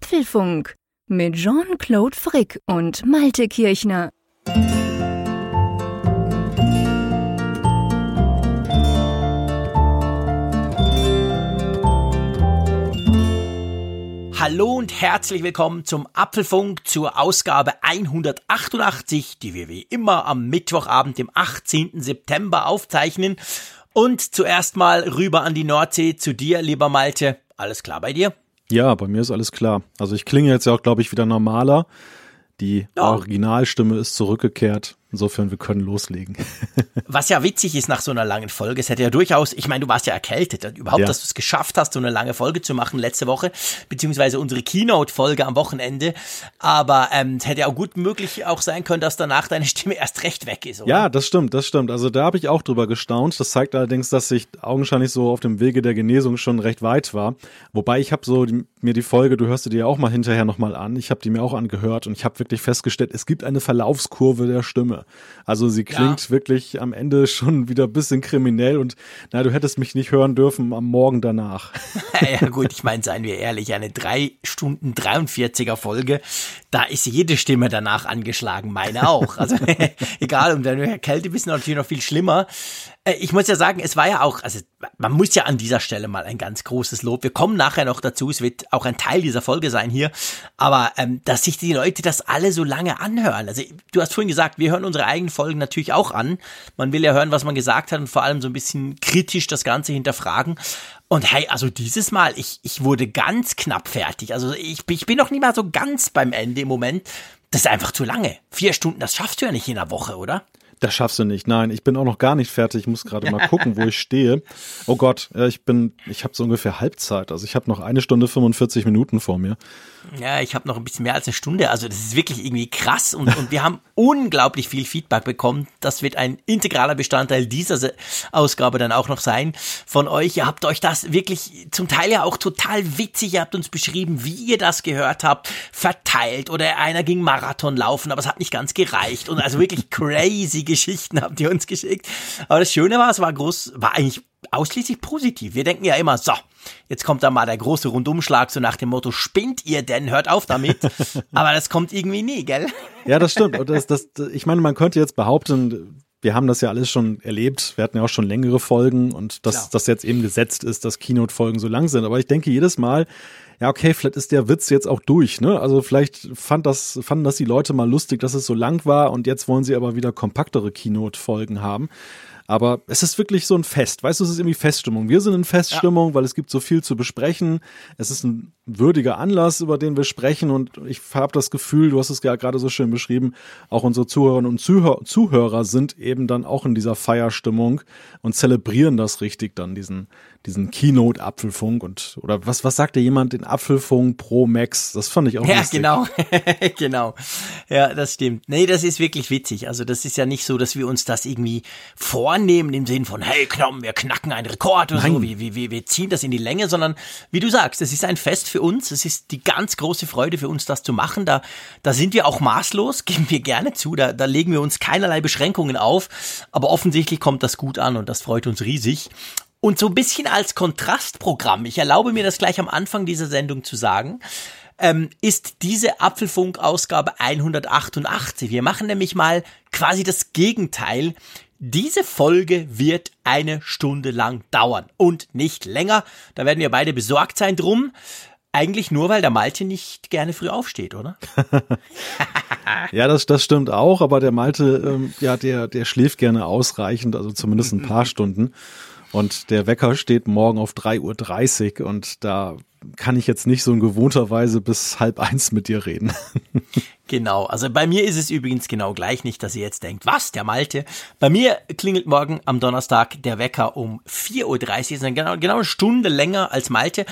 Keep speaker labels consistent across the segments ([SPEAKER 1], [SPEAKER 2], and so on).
[SPEAKER 1] Apfelfunk mit Jean-Claude Frick und Malte Kirchner.
[SPEAKER 2] Hallo und herzlich willkommen zum Apfelfunk zur Ausgabe 188, die wir wie immer am Mittwochabend, dem 18. September aufzeichnen. Und zuerst mal rüber an die Nordsee zu dir, lieber Malte. Alles klar bei dir?
[SPEAKER 3] Ja, bei mir ist alles klar. Also ich klinge jetzt ja auch, glaube ich, wieder normaler. Die ja. Originalstimme ist zurückgekehrt. Insofern, wir können loslegen.
[SPEAKER 2] Was ja witzig ist nach so einer langen Folge, es hätte ja durchaus, ich meine, du warst ja erkältet, überhaupt, ja. dass du es geschafft hast, so eine lange Folge zu machen letzte Woche, beziehungsweise unsere Keynote-Folge am Wochenende. Aber ähm, es hätte ja auch gut möglich auch sein können, dass danach deine Stimme erst recht weg ist, oder?
[SPEAKER 3] Ja, das stimmt, das stimmt. Also da habe ich auch drüber gestaunt. Das zeigt allerdings, dass ich augenscheinlich so auf dem Wege der Genesung schon recht weit war. Wobei ich habe so die, mir die Folge, du hörst dir auch mal hinterher nochmal an, ich habe die mir auch angehört und ich habe wirklich festgestellt, es gibt eine Verlaufskurve der Stimme. Also sie klingt ja. wirklich am Ende schon wieder ein bisschen kriminell und na, du hättest mich nicht hören dürfen am Morgen danach.
[SPEAKER 2] ja gut, ich meine, seien wir ehrlich, eine drei Stunden 43er Folge, da ist jede Stimme danach angeschlagen, meine auch. Also egal, um deine Kälte bist du natürlich noch viel schlimmer. Äh, ich muss ja sagen, es war ja auch, also man muss ja an dieser Stelle mal ein ganz großes Lob. Wir kommen nachher noch dazu, es wird auch ein Teil dieser Folge sein hier, aber ähm, dass sich die Leute das alle so lange anhören. Also du hast vorhin gesagt, wir hören unsere eigenen Folgen natürlich auch an. Man will ja hören, was man gesagt hat und vor allem so ein bisschen kritisch das Ganze hinterfragen. Und hey, also dieses Mal, ich, ich wurde ganz knapp fertig. Also ich, ich bin noch nie mal so ganz beim Ende im Moment. Das ist einfach zu lange. Vier Stunden, das schaffst du ja nicht in einer Woche, oder?
[SPEAKER 3] Das schaffst du nicht. Nein, ich bin auch noch gar nicht fertig. Ich muss gerade mal gucken, wo ich stehe. Oh Gott, ich bin, ich habe so ungefähr Halbzeit. Also ich habe noch eine Stunde 45 Minuten vor mir.
[SPEAKER 2] Ja, ich habe noch ein bisschen mehr als eine Stunde. Also das ist wirklich irgendwie krass und, und wir haben unglaublich viel Feedback bekommen. Das wird ein integraler Bestandteil dieser Ausgabe dann auch noch sein von euch. Ihr habt euch das wirklich zum Teil ja auch total witzig. Ihr habt uns beschrieben, wie ihr das gehört habt, verteilt oder einer ging Marathon laufen, aber es hat nicht ganz gereicht und also wirklich crazy Geschichten habt ihr uns geschickt. Aber das Schöne war, es war groß, war eigentlich ausschließlich positiv. Wir denken ja immer, so, jetzt kommt da mal der große Rundumschlag, so nach dem Motto, spinnt ihr denn, hört auf damit. Aber das kommt irgendwie nie, gell?
[SPEAKER 3] Ja, das stimmt. Und das, das, ich meine, man könnte jetzt behaupten, wir haben das ja alles schon erlebt. Wir hatten ja auch schon längere Folgen und dass das jetzt eben gesetzt ist, dass Keynote-Folgen so lang sind. Aber ich denke jedes Mal, ja, okay, vielleicht ist der Witz jetzt auch durch, ne? Also vielleicht fand das, fanden das die Leute mal lustig, dass es so lang war und jetzt wollen sie aber wieder kompaktere Keynote-Folgen haben. Aber es ist wirklich so ein Fest. Weißt du, es ist irgendwie Feststimmung. Wir sind in Feststimmung, ja. weil es gibt so viel zu besprechen. Es ist ein würdiger Anlass, über den wir sprechen. Und ich habe das Gefühl, du hast es ja gerade so schön beschrieben, auch unsere Zuhörerinnen und Zuhör Zuhörer sind eben dann auch in dieser Feierstimmung und zelebrieren das richtig dann, diesen, diesen Keynote-Apfelfunk und oder was, was sagte jemand, den Apfelfunk Pro Max? Das fand ich auch
[SPEAKER 2] Ja, lustig. genau. genau. Ja, das stimmt. Nee, das ist wirklich witzig. Also das ist ja nicht so, dass wir uns das irgendwie vornehmen im Sinn von, hey, Knom, wir knacken einen Rekord oder Nein. so, wir, wir, wir ziehen das in die Länge, sondern wie du sagst, es ist ein Fest für uns. Es ist die ganz große Freude für uns, das zu machen. Da, da sind wir auch maßlos, geben wir gerne zu. Da, da legen wir uns keinerlei Beschränkungen auf. Aber offensichtlich kommt das gut an und das freut uns riesig. Und so ein bisschen als Kontrastprogramm, ich erlaube mir das gleich am Anfang dieser Sendung zu sagen, ähm, ist diese Apfelfunk-Ausgabe 188. Wir machen nämlich mal quasi das Gegenteil. Diese Folge wird eine Stunde lang dauern und nicht länger. Da werden wir beide besorgt sein drum. Eigentlich nur, weil der Malte nicht gerne früh aufsteht, oder?
[SPEAKER 3] ja, das, das stimmt auch, aber der Malte, ähm, ja, der, der schläft gerne ausreichend, also zumindest ein paar Stunden. Und der Wecker steht morgen auf 3.30 Uhr und da kann ich jetzt nicht so in gewohnter Weise bis halb eins mit dir reden.
[SPEAKER 2] Genau, also bei mir ist es übrigens genau gleich nicht, dass ihr jetzt denkt, was, der Malte? Bei mir klingelt morgen am Donnerstag der Wecker um 4.30 Uhr, ist genau, genau eine Stunde länger als Malte,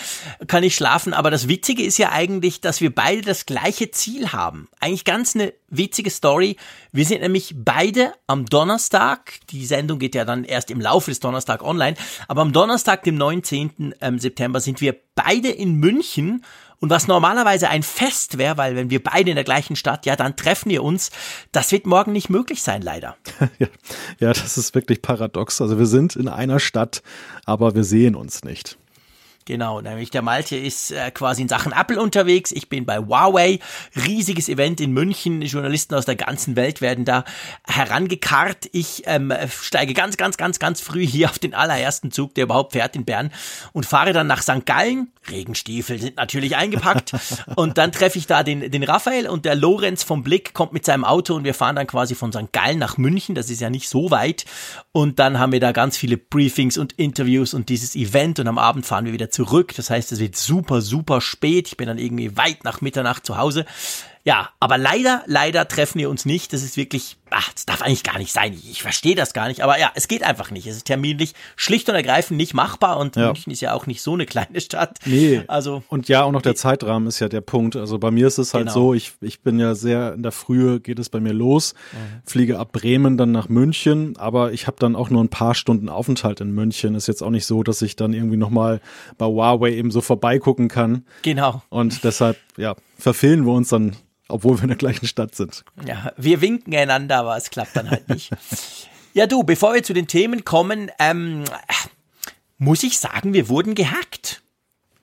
[SPEAKER 2] kann ich schlafen, aber das Witzige ist ja eigentlich, dass wir beide das gleiche Ziel haben. Eigentlich ganz eine witzige Story. Wir sind nämlich beide am Donnerstag, die Sendung geht ja dann erst im Laufe des Donnerstag online, aber am Donnerstag, dem 19. Ähm, September sind wir beide in München und was normalerweise ein Fest wäre, weil wenn wir beide in der gleichen Stadt, ja, dann treffen wir uns. Das wird morgen nicht möglich sein, leider.
[SPEAKER 3] ja, ja, das ist wirklich paradox. Also wir sind in einer Stadt, aber wir sehen uns nicht.
[SPEAKER 2] Genau, nämlich der Malte ist äh, quasi in Sachen Apple unterwegs. Ich bin bei Huawei. Riesiges Event in München. Journalisten aus der ganzen Welt werden da herangekarrt. Ich ähm, steige ganz, ganz, ganz, ganz früh hier auf den allerersten Zug, der überhaupt fährt in Bern und fahre dann nach St. Gallen. Regenstiefel sind natürlich eingepackt. und dann treffe ich da den, den Raphael und der Lorenz vom Blick kommt mit seinem Auto und wir fahren dann quasi von St. Gallen nach München. Das ist ja nicht so weit. Und dann haben wir da ganz viele Briefings und Interviews und dieses Event und am Abend fahren wir wieder zurück. Das heißt, es wird super, super spät. Ich bin dann irgendwie weit nach Mitternacht zu Hause. Ja, aber leider, leider treffen wir uns nicht. Das ist wirklich, ach, das darf eigentlich gar nicht sein. Ich, ich verstehe das gar nicht. Aber ja, es geht einfach nicht. Es ist terminlich schlicht und ergreifend nicht machbar. Und ja. München ist ja auch nicht so eine kleine Stadt.
[SPEAKER 3] Nee. Also. Und ja, auch noch der Zeitrahmen ist ja der Punkt. Also bei mir ist es halt genau. so, ich, ich bin ja sehr in der Frühe geht es bei mir los, mhm. fliege ab Bremen dann nach München, aber ich habe dann auch nur ein paar Stunden Aufenthalt in München. Ist jetzt auch nicht so, dass ich dann irgendwie nochmal bei Huawei eben so vorbeigucken kann.
[SPEAKER 2] Genau.
[SPEAKER 3] Und deshalb, ja, verfehlen wir uns dann obwohl wir in der gleichen Stadt sind.
[SPEAKER 2] Ja, wir winken einander, aber es klappt dann halt nicht. ja, du, bevor wir zu den Themen kommen, ähm, muss ich sagen, wir wurden gehackt.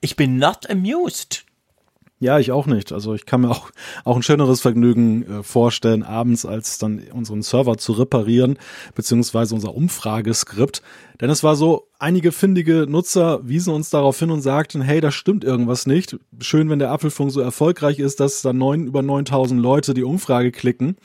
[SPEAKER 2] Ich bin not amused.
[SPEAKER 3] Ja, ich auch nicht. Also ich kann mir auch, auch ein schöneres Vergnügen äh, vorstellen, abends als dann unseren Server zu reparieren, beziehungsweise unser Umfrageskript. Denn es war so, einige findige Nutzer wiesen uns darauf hin und sagten, hey, da stimmt irgendwas nicht. Schön, wenn der Apfelfunk so erfolgreich ist, dass da neun, über 9000 Leute die Umfrage klicken.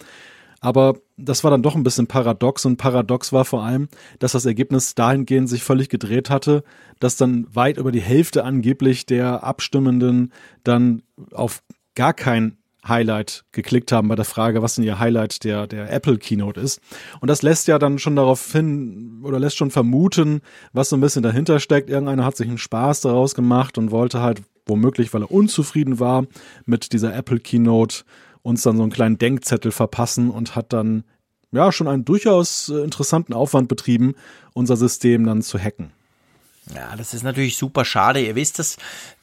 [SPEAKER 3] Aber das war dann doch ein bisschen paradox und paradox war vor allem, dass das Ergebnis dahingehend sich völlig gedreht hatte, dass dann weit über die Hälfte angeblich der Abstimmenden dann auf gar kein Highlight geklickt haben bei der Frage, was denn ihr Highlight der, der Apple Keynote ist. Und das lässt ja dann schon darauf hin oder lässt schon vermuten, was so ein bisschen dahinter steckt. Irgendeiner hat sich einen Spaß daraus gemacht und wollte halt womöglich, weil er unzufrieden war mit dieser Apple Keynote, uns dann so einen kleinen Denkzettel verpassen und hat dann ja schon einen durchaus äh, interessanten Aufwand betrieben, unser System dann zu hacken.
[SPEAKER 2] Ja, das ist natürlich super schade. Ihr wisst das,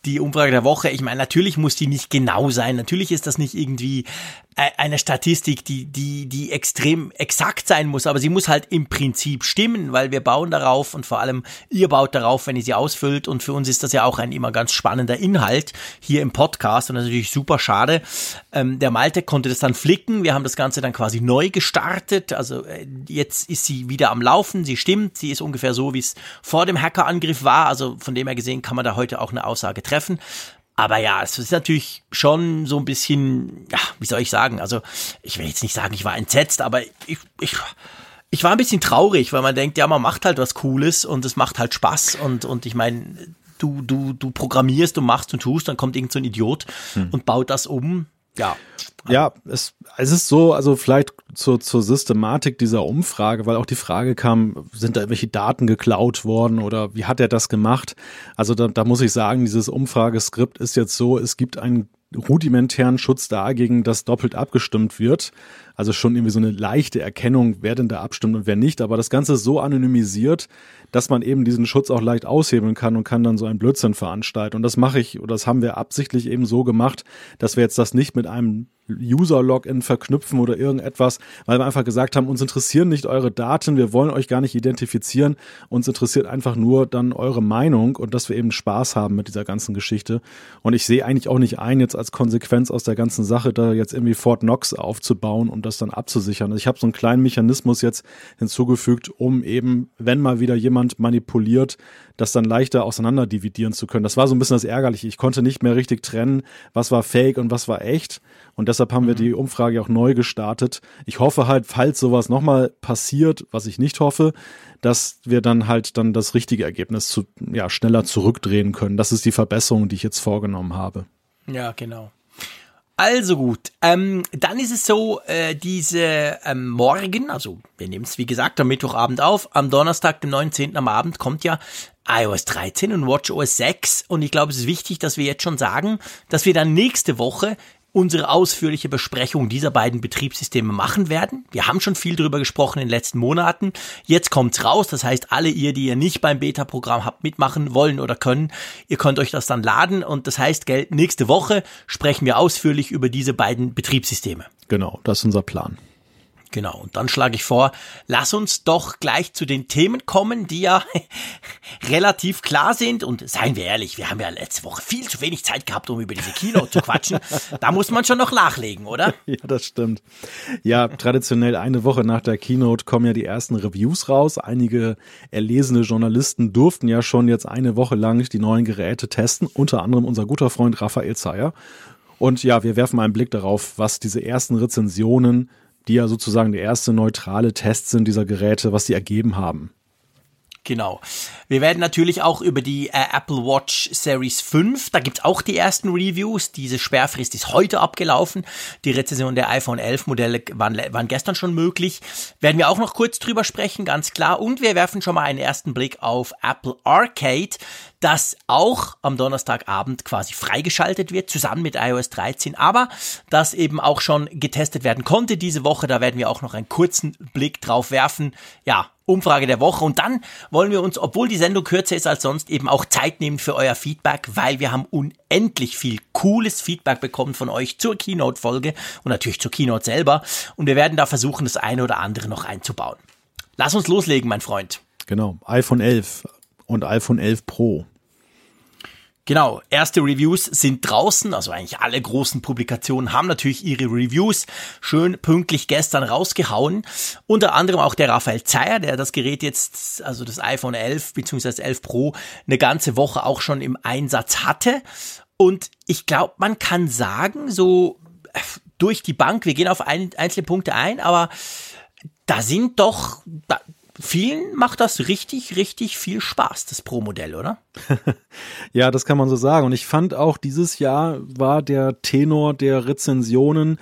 [SPEAKER 2] die Umfrage der Woche. Ich meine, natürlich muss die nicht genau sein. Natürlich ist das nicht irgendwie äh, eine Statistik, die, die, die extrem exakt sein muss, aber sie muss halt im Prinzip stimmen, weil wir bauen darauf und vor allem ihr baut darauf, wenn ihr sie ausfüllt und für uns ist das ja auch ein immer ganz spannender Inhalt hier im Podcast und das ist natürlich super schade. Ähm, der Malte konnte das dann flicken, wir haben das Ganze dann quasi neu gestartet, also äh, jetzt ist sie wieder am Laufen, sie stimmt, sie ist ungefähr so, wie es vor dem Hackerangriff war, also von dem her gesehen kann man da heute auch eine Aussage treffen. Aber ja, es ist natürlich schon so ein bisschen, ja, wie soll ich sagen? Also, ich will jetzt nicht sagen, ich war entsetzt, aber ich, ich, ich war ein bisschen traurig, weil man denkt, ja, man macht halt was Cooles und es macht halt Spaß und, und ich meine, du, du, du programmierst und machst und tust, dann kommt irgend so ein Idiot hm. und baut das um. Ja.
[SPEAKER 3] Ja, es, es ist so, also vielleicht zur, zur Systematik dieser Umfrage, weil auch die Frage kam, sind da irgendwelche Daten geklaut worden oder wie hat er das gemacht? Also da, da muss ich sagen, dieses Umfrageskript ist jetzt so, es gibt einen rudimentären Schutz dagegen, dass doppelt abgestimmt wird. Also schon irgendwie so eine leichte Erkennung, wer denn da abstimmt und wer nicht. Aber das Ganze ist so anonymisiert, dass man eben diesen Schutz auch leicht aushebeln kann und kann dann so einen Blödsinn veranstalten. Und das mache ich, oder das haben wir absichtlich eben so gemacht, dass wir jetzt das nicht mit einem User-Login verknüpfen oder irgendetwas, weil wir einfach gesagt haben, uns interessieren nicht eure Daten, wir wollen euch gar nicht identifizieren, uns interessiert einfach nur dann eure Meinung und dass wir eben Spaß haben mit dieser ganzen Geschichte. Und ich sehe eigentlich auch nicht ein, jetzt als Konsequenz aus der ganzen Sache, da jetzt irgendwie Fort Knox aufzubauen, um das dann abzusichern. Also ich habe so einen kleinen Mechanismus jetzt hinzugefügt, um eben, wenn mal wieder jemand manipuliert, das dann leichter auseinander dividieren zu können. Das war so ein bisschen das Ärgerliche. Ich konnte nicht mehr richtig trennen, was war fake und was war echt. Und deshalb haben mhm. wir die Umfrage auch neu gestartet. Ich hoffe halt, falls sowas nochmal passiert, was ich nicht hoffe, dass wir dann halt dann das richtige Ergebnis zu, ja, schneller zurückdrehen können. Das ist die Verbesserung, die ich jetzt vorgenommen habe.
[SPEAKER 2] Ja, genau. Also gut, ähm, dann ist es so, äh, diese ähm, Morgen, also wir nehmen es wie gesagt am Mittwochabend auf, am Donnerstag, dem 19. am Abend kommt ja iOS 13 und WatchOS 6 und ich glaube, es ist wichtig, dass wir jetzt schon sagen, dass wir dann nächste Woche unsere ausführliche Besprechung dieser beiden Betriebssysteme machen werden. Wir haben schon viel darüber gesprochen in den letzten Monaten. Jetzt kommt's raus. Das heißt, alle ihr, die ihr nicht beim Beta-Programm habt mitmachen wollen oder können, ihr könnt euch das dann laden. Und das heißt, gell, nächste Woche sprechen wir ausführlich über diese beiden Betriebssysteme.
[SPEAKER 3] Genau, das ist unser Plan.
[SPEAKER 2] Genau, und dann schlage ich vor, lass uns doch gleich zu den Themen kommen, die ja relativ klar sind. Und seien wir ehrlich, wir haben ja letzte Woche viel zu wenig Zeit gehabt, um über diese Keynote zu quatschen. Da muss man schon noch nachlegen, oder?
[SPEAKER 3] Ja, das stimmt. Ja, traditionell eine Woche nach der Keynote kommen ja die ersten Reviews raus. Einige erlesene Journalisten durften ja schon jetzt eine Woche lang die neuen Geräte testen, unter anderem unser guter Freund Raphael Zeyer. Und ja, wir werfen einen Blick darauf, was diese ersten Rezensionen die ja sozusagen der erste neutrale Test sind dieser Geräte, was sie ergeben haben.
[SPEAKER 2] Genau. Wir werden natürlich auch über die äh, Apple Watch Series 5, da gibt's auch die ersten Reviews. Diese Sperrfrist ist heute abgelaufen. Die Rezension der iPhone 11 Modelle waren, waren gestern schon möglich. Werden wir auch noch kurz drüber sprechen, ganz klar. Und wir werfen schon mal einen ersten Blick auf Apple Arcade, das auch am Donnerstagabend quasi freigeschaltet wird, zusammen mit iOS 13, aber das eben auch schon getestet werden konnte diese Woche. Da werden wir auch noch einen kurzen Blick drauf werfen. Ja, Umfrage der Woche. Und dann wollen wir uns, obwohl die Sendung kürzer ist als sonst, eben auch Zeit nehmen für euer Feedback, weil wir haben unendlich viel cooles Feedback bekommen von euch zur Keynote-Folge und natürlich zur Keynote selber. Und wir werden da versuchen, das eine oder andere noch einzubauen. Lass uns loslegen, mein Freund.
[SPEAKER 3] Genau, iPhone 11 und iPhone 11 Pro.
[SPEAKER 2] Genau, erste Reviews sind draußen, also eigentlich alle großen Publikationen haben natürlich ihre Reviews schön pünktlich gestern rausgehauen. Unter anderem auch der Raphael Zeyer, der das Gerät jetzt, also das iPhone 11 bzw. 11 Pro, eine ganze Woche auch schon im Einsatz hatte. Und ich glaube, man kann sagen, so äh, durch die Bank, wir gehen auf ein, einzelne Punkte ein, aber da sind doch, da, vielen macht das richtig, richtig viel Spaß, das Pro-Modell, oder?
[SPEAKER 3] ja, das kann man so sagen. Und ich fand auch, dieses Jahr war der Tenor der Rezensionen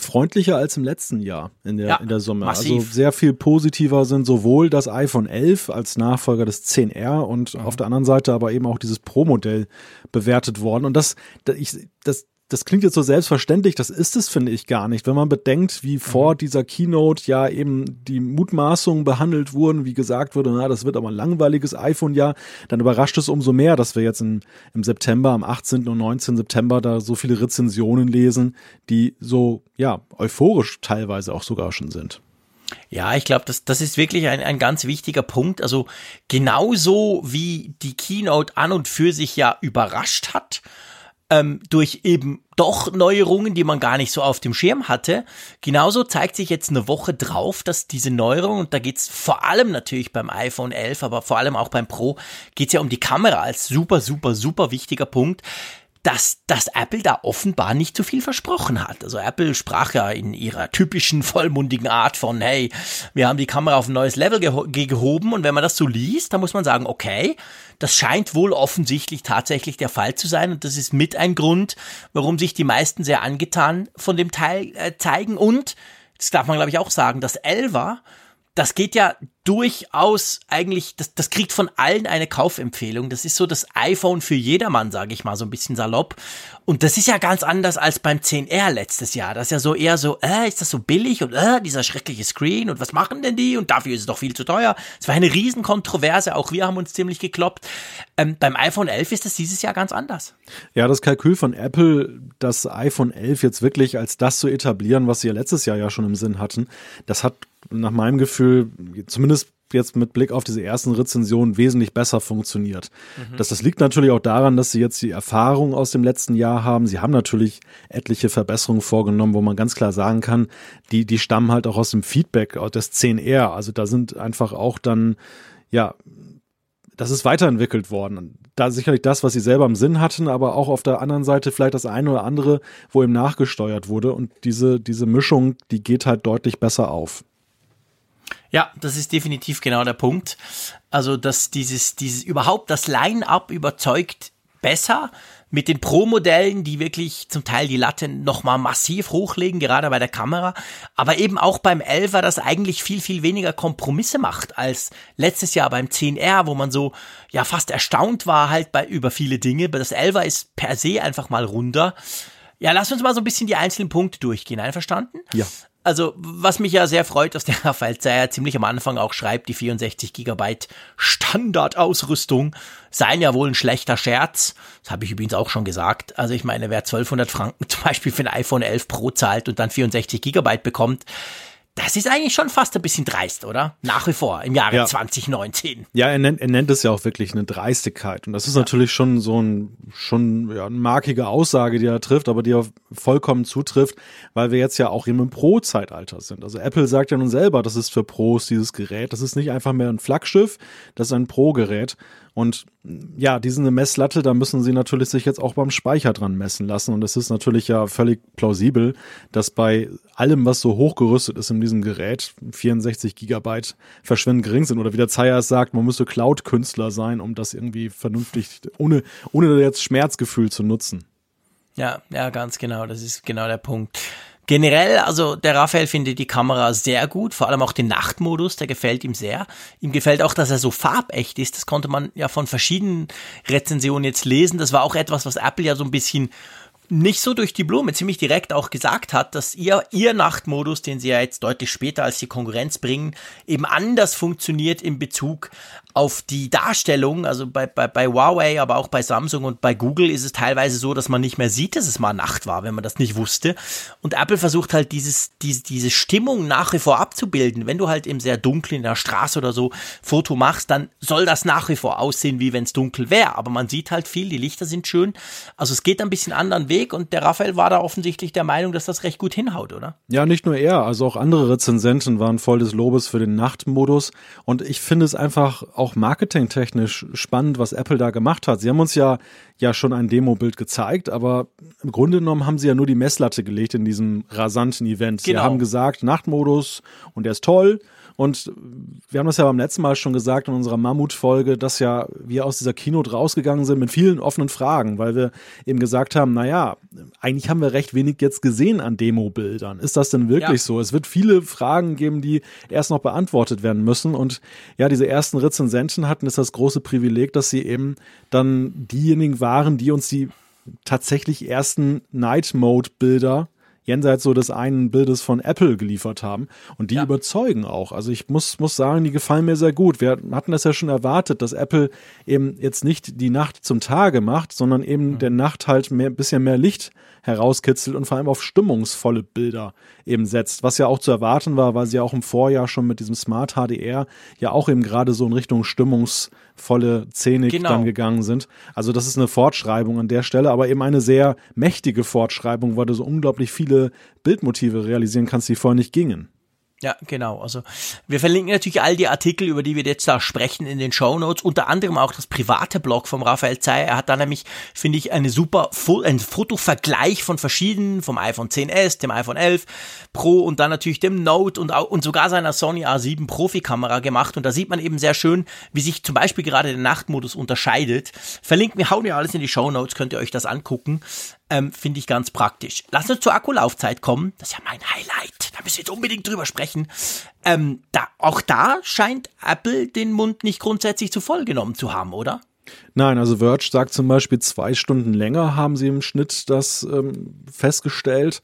[SPEAKER 3] freundlicher als im letzten Jahr in der, ja, in der Summe. Massiv. Also sehr viel positiver sind sowohl das iPhone 11 als Nachfolger des 10R und mhm. auf der anderen Seite aber eben auch dieses Pro-Modell bewertet worden. Und das, das, ich, das das klingt jetzt so selbstverständlich, das ist es, finde ich, gar nicht. Wenn man bedenkt, wie vor mhm. dieser Keynote ja eben die Mutmaßungen behandelt wurden, wie gesagt wurde, na, das wird aber ein langweiliges iPhone-Jahr, dann überrascht es umso mehr, dass wir jetzt in, im September, am 18. und 19. September da so viele Rezensionen lesen, die so, ja, euphorisch teilweise auch sogar schon sind.
[SPEAKER 2] Ja, ich glaube, das, das ist wirklich ein, ein ganz wichtiger Punkt. Also genauso wie die Keynote an und für sich ja überrascht hat, ähm, durch eben doch Neuerungen, die man gar nicht so auf dem Schirm hatte. Genauso zeigt sich jetzt eine Woche drauf, dass diese Neuerungen, und da geht's vor allem natürlich beim iPhone 11, aber vor allem auch beim Pro, geht's ja um die Kamera als super, super, super wichtiger Punkt dass, dass Apple da offenbar nicht zu viel versprochen hat. Also Apple sprach ja in ihrer typischen vollmundigen Art von, hey, wir haben die Kamera auf ein neues Level geho gehoben und wenn man das so liest, dann muss man sagen, okay, das scheint wohl offensichtlich tatsächlich der Fall zu sein und das ist mit ein Grund, warum sich die meisten sehr angetan von dem Teil äh, zeigen und, das darf man glaube ich auch sagen, das Elva das geht ja durchaus eigentlich, das, das kriegt von allen eine Kaufempfehlung. Das ist so das iPhone für jedermann, sage ich mal, so ein bisschen salopp. Und das ist ja ganz anders als beim 10R letztes Jahr. Das ist ja so eher so, äh, ist das so billig und äh, dieser schreckliche Screen und was machen denn die? Und dafür ist es doch viel zu teuer. Es war eine Riesenkontroverse, auch wir haben uns ziemlich gekloppt. Ähm, beim iPhone 11 ist das dieses Jahr ganz anders.
[SPEAKER 3] Ja, das Kalkül von Apple, das iPhone 11 jetzt wirklich als das zu etablieren, was sie ja letztes Jahr ja schon im Sinn hatten, das hat nach meinem Gefühl, zumindest jetzt mit Blick auf diese ersten Rezensionen wesentlich besser funktioniert. Mhm. Das, das liegt natürlich auch daran, dass sie jetzt die Erfahrung aus dem letzten Jahr haben. Sie haben natürlich etliche Verbesserungen vorgenommen, wo man ganz klar sagen kann, die, die stammen halt auch aus dem Feedback des 10R. Also da sind einfach auch dann, ja, das ist weiterentwickelt worden. Da sicherlich das, was sie selber im Sinn hatten, aber auch auf der anderen Seite vielleicht das eine oder andere, wo eben nachgesteuert wurde. Und diese, diese Mischung, die geht halt deutlich besser auf.
[SPEAKER 2] Ja, das ist definitiv genau der Punkt. Also, dass dieses, dieses überhaupt das Line-up überzeugt besser mit den Pro-Modellen, die wirklich zum Teil die Latte nochmal massiv hochlegen, gerade bei der Kamera, aber eben auch beim 11er, das eigentlich viel, viel weniger Kompromisse macht als letztes Jahr beim 10R, wo man so, ja, fast erstaunt war halt bei, über viele Dinge. Das 11er ist per se einfach mal runder. Ja, lass uns mal so ein bisschen die einzelnen Punkte durchgehen. Einverstanden?
[SPEAKER 3] Ja.
[SPEAKER 2] Also, was mich ja sehr freut, dass der Raphael Zeyer ziemlich am Anfang auch schreibt, die 64 Gigabyte Standardausrüstung seien ja wohl ein schlechter Scherz. Das habe ich übrigens auch schon gesagt. Also, ich meine, wer 1200 Franken zum Beispiel für ein iPhone 11 Pro zahlt und dann 64 Gigabyte bekommt, Das ist eigentlich schon fast ein bisschen dreist, oder? Nach wie vor, im Jahre ja. 2019.
[SPEAKER 3] Ja, er nennt, er nennt es ja auch wirklich eine Dreistigkeit. Und das ist ja. natürlich schon so ein, schon, ja, eine markige Aussage, die er trifft, aber die er vollkommen zutrifft, weil wir jetzt ja auch im Pro-Zeitalter sind. Also Apple sagt ja nun selber, das ist für Pros dieses Gerät. Das ist nicht einfach mehr ein Flaggschiff, das ist ein Pro-Gerät. Und ja, diese Messlatte, da müssen sie natürlich sich jetzt auch beim Speicher dran messen lassen. Und es ist natürlich ja völlig plausibel, dass bei allem, was so hochgerüstet ist in diesem Gerät, 64 Gigabyte verschwindend gering sind. Oder wie der Zeier sagt, man müsste Cloud-Künstler sein, um das irgendwie vernünftig, ohne, ohne jetzt Schmerzgefühl zu nutzen.
[SPEAKER 2] Ja, ja, ganz genau. Das ist genau der Punkt. Generell, also der Raphael findet die Kamera sehr gut, vor allem auch den Nachtmodus, der gefällt ihm sehr. Ihm gefällt auch, dass er so farbecht ist. Das konnte man ja von verschiedenen Rezensionen jetzt lesen. Das war auch etwas, was Apple ja so ein bisschen nicht so durch die Blume, ziemlich direkt auch gesagt hat, dass ihr, ihr Nachtmodus, den sie ja jetzt deutlich später als die Konkurrenz bringen, eben anders funktioniert in Bezug auf die Darstellung, also bei, bei, bei Huawei, aber auch bei Samsung und bei Google ist es teilweise so, dass man nicht mehr sieht, dass es mal Nacht war, wenn man das nicht wusste. Und Apple versucht halt dieses, diese, diese Stimmung nach wie vor abzubilden. Wenn du halt im sehr dunkel in der Straße oder so Foto machst, dann soll das nach wie vor aussehen, wie wenn es dunkel wäre. Aber man sieht halt viel, die Lichter sind schön. Also es geht ein bisschen anderen Weg und der Raphael war da offensichtlich der Meinung, dass das recht gut hinhaut, oder?
[SPEAKER 3] Ja, nicht nur er, also auch andere Rezensenten waren voll des Lobes für den Nachtmodus. Und ich finde es einfach auch marketingtechnisch spannend, was Apple da gemacht hat. Sie haben uns ja, ja schon ein Demobild gezeigt, aber im Grunde genommen haben sie ja nur die Messlatte gelegt in diesem rasanten Event. Genau. Sie haben gesagt, Nachtmodus und der ist toll. Und wir haben das ja beim letzten Mal schon gesagt in unserer Mammut-Folge, dass ja wir aus dieser Keynote rausgegangen sind mit vielen offenen Fragen, weil wir eben gesagt haben, naja, eigentlich haben wir recht wenig jetzt gesehen an Demo-Bildern. Ist das denn wirklich ja. so? Es wird viele Fragen geben, die erst noch beantwortet werden müssen. Und ja, diese ersten Rezensenten hatten es das große Privileg, dass sie eben dann diejenigen waren, die uns die tatsächlich ersten Night-Mode-Bilder jenseits so des einen Bildes von Apple geliefert haben. Und die ja. überzeugen auch. Also ich muss, muss sagen, die gefallen mir sehr gut. Wir hatten das ja schon erwartet, dass Apple eben jetzt nicht die Nacht zum Tage macht, sondern eben mhm. der Nacht halt mehr, bisschen mehr Licht herauskitzelt und vor allem auf stimmungsvolle Bilder eben setzt, was ja auch zu erwarten war, weil sie ja auch im Vorjahr schon mit diesem Smart HDR ja auch eben gerade so in Richtung stimmungsvolle Szenik genau. dann gegangen sind. Also das ist eine Fortschreibung an der Stelle, aber eben eine sehr mächtige Fortschreibung, weil du so unglaublich viele Bildmotive realisieren kannst, die vorher nicht gingen.
[SPEAKER 2] Ja, genau. Also wir verlinken natürlich all die Artikel, über die wir jetzt da sprechen, in den Show Notes. Unter anderem auch das private Blog vom Raphael Zeyer. Er hat da nämlich, finde ich, eine super Fo ein Fotovergleich von verschiedenen, vom iPhone 10s, dem iPhone 11 Pro und dann natürlich dem Note und, auch, und sogar seiner Sony A7 Profikamera gemacht. Und da sieht man eben sehr schön, wie sich zum Beispiel gerade der Nachtmodus unterscheidet. Verlinken wir, hauen wir alles in die Show Notes, könnt ihr euch das angucken. Ähm, Finde ich ganz praktisch. Lass uns zur Akkulaufzeit kommen. Das ist ja mein Highlight. Da müssen wir jetzt unbedingt drüber sprechen. Ähm, da, auch da scheint Apple den Mund nicht grundsätzlich zu voll genommen zu haben, oder?
[SPEAKER 3] Nein, also Verge sagt zum Beispiel zwei Stunden länger haben sie im Schnitt das ähm, festgestellt.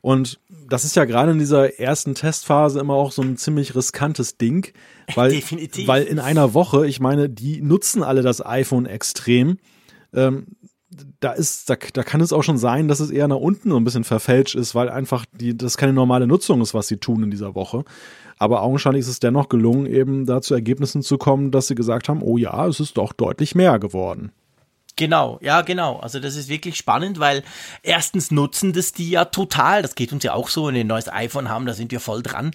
[SPEAKER 3] Und das ist ja gerade in dieser ersten Testphase immer auch so ein ziemlich riskantes Ding, weil, Definitiv. weil in einer Woche, ich meine, die nutzen alle das iPhone extrem. Ähm, da ist, da, da kann es auch schon sein, dass es eher nach unten so ein bisschen verfälscht ist, weil einfach die, das keine normale Nutzung ist, was sie tun in dieser Woche. Aber augenscheinlich ist es dennoch gelungen, eben da zu Ergebnissen zu kommen, dass sie gesagt haben, oh ja, es ist doch deutlich mehr geworden.
[SPEAKER 2] Genau, ja, genau. Also das ist wirklich spannend, weil erstens nutzen das die ja total. Das geht uns ja auch so, wenn wir ein neues iPhone haben, da sind wir voll dran.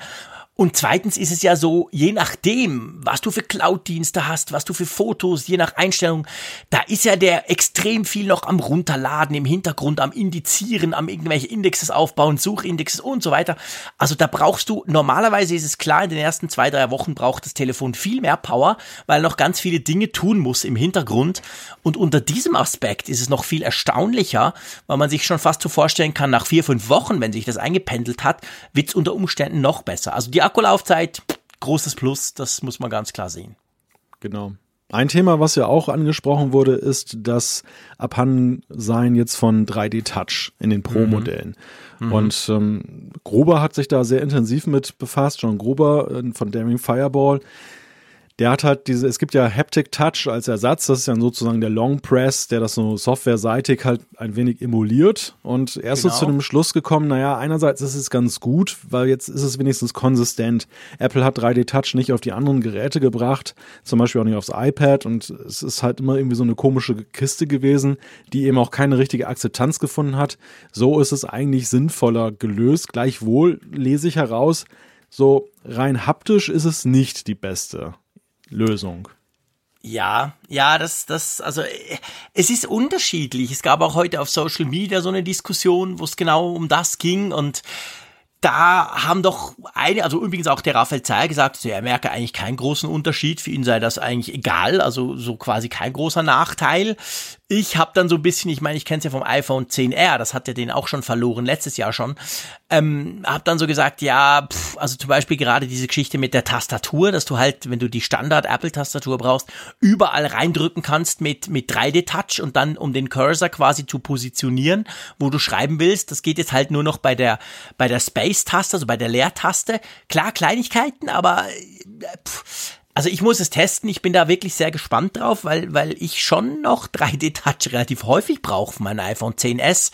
[SPEAKER 2] Und zweitens ist es ja so, je nachdem, was du für Cloud-Dienste hast, was du für Fotos, je nach Einstellung, da ist ja der extrem viel noch am Runterladen, im Hintergrund, am Indizieren, am irgendwelche Indexes aufbauen, Suchindexes und so weiter. Also da brauchst du, normalerweise ist es klar, in den ersten zwei, drei Wochen braucht das Telefon viel mehr Power, weil noch ganz viele Dinge tun muss im Hintergrund. Und unter diesem Aspekt ist es noch viel erstaunlicher, weil man sich schon fast so vorstellen kann, nach vier, fünf Wochen, wenn sich das eingependelt hat, wird es unter Umständen noch besser. Also die Akkulaufzeit, großes Plus, das muss man ganz klar sehen.
[SPEAKER 3] Genau. Ein Thema, was ja auch angesprochen wurde, ist das Abhandensein jetzt von 3D Touch in den Pro-Modellen. Mhm. Mhm. Und ähm, Gruber hat sich da sehr intensiv mit befasst, John Gruber äh, von Daring Fireball. Der hat halt diese, es gibt ja Haptic Touch als Ersatz, das ist ja sozusagen der Long Press, der das so softwareseitig halt ein wenig emuliert. Und er ist genau. so zu dem Schluss gekommen, naja, einerseits ist es ganz gut, weil jetzt ist es wenigstens konsistent. Apple hat 3D Touch nicht auf die anderen Geräte gebracht, zum Beispiel auch nicht aufs iPad und es ist halt immer irgendwie so eine komische Kiste gewesen, die eben auch keine richtige Akzeptanz gefunden hat. So ist es eigentlich sinnvoller gelöst. Gleichwohl lese ich heraus, so rein haptisch ist es nicht die beste Lösung.
[SPEAKER 2] Ja, ja, das, das, also es ist unterschiedlich. Es gab auch heute auf Social Media so eine Diskussion, wo es genau um das ging und da haben doch eine, also übrigens auch der Raphael Zeyer gesagt, also er merke eigentlich keinen großen Unterschied, für ihn sei das eigentlich egal, also so quasi kein großer Nachteil. Ich habe dann so ein bisschen, ich meine, ich kenne es ja vom iPhone 10R, das hat ja den auch schon verloren, letztes Jahr schon, ähm, habe dann so gesagt, ja, pff, also zum Beispiel gerade diese Geschichte mit der Tastatur, dass du halt, wenn du die Standard-Apple-Tastatur brauchst, überall reindrücken kannst mit, mit 3D-Touch und dann, um den Cursor quasi zu positionieren, wo du schreiben willst, das geht jetzt halt nur noch bei der, bei der Space-Taste, also bei der Leertaste. Klar, Kleinigkeiten, aber äh, pff, also ich muss es testen, ich bin da wirklich sehr gespannt drauf, weil, weil ich schon noch 3D-Touch relativ häufig brauche für mein iPhone 10s.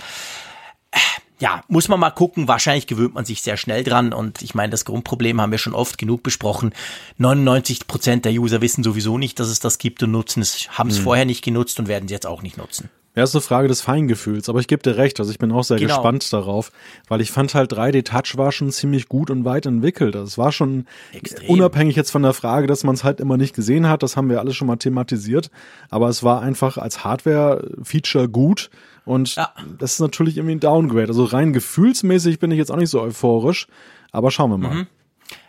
[SPEAKER 2] Ja, muss man mal gucken. Wahrscheinlich gewöhnt man sich sehr schnell dran. Und ich meine, das Grundproblem haben wir schon oft genug besprochen. 99 Prozent der User wissen sowieso nicht, dass es das gibt und nutzen es, haben es mhm. vorher nicht genutzt und werden es jetzt auch nicht nutzen.
[SPEAKER 3] Ja, ist eine Frage des Feingefühls, aber ich gebe dir recht, also ich bin auch sehr genau. gespannt darauf, weil ich fand halt 3D-Touch war schon ziemlich gut und weit entwickelt. Das war schon Extrem. unabhängig jetzt von der Frage, dass man es halt immer nicht gesehen hat, das haben wir alles schon mal thematisiert, aber es war einfach als Hardware-Feature gut und ja. das ist natürlich irgendwie ein Downgrade. Also rein gefühlsmäßig bin ich jetzt auch nicht so euphorisch, aber schauen wir mal. Mhm.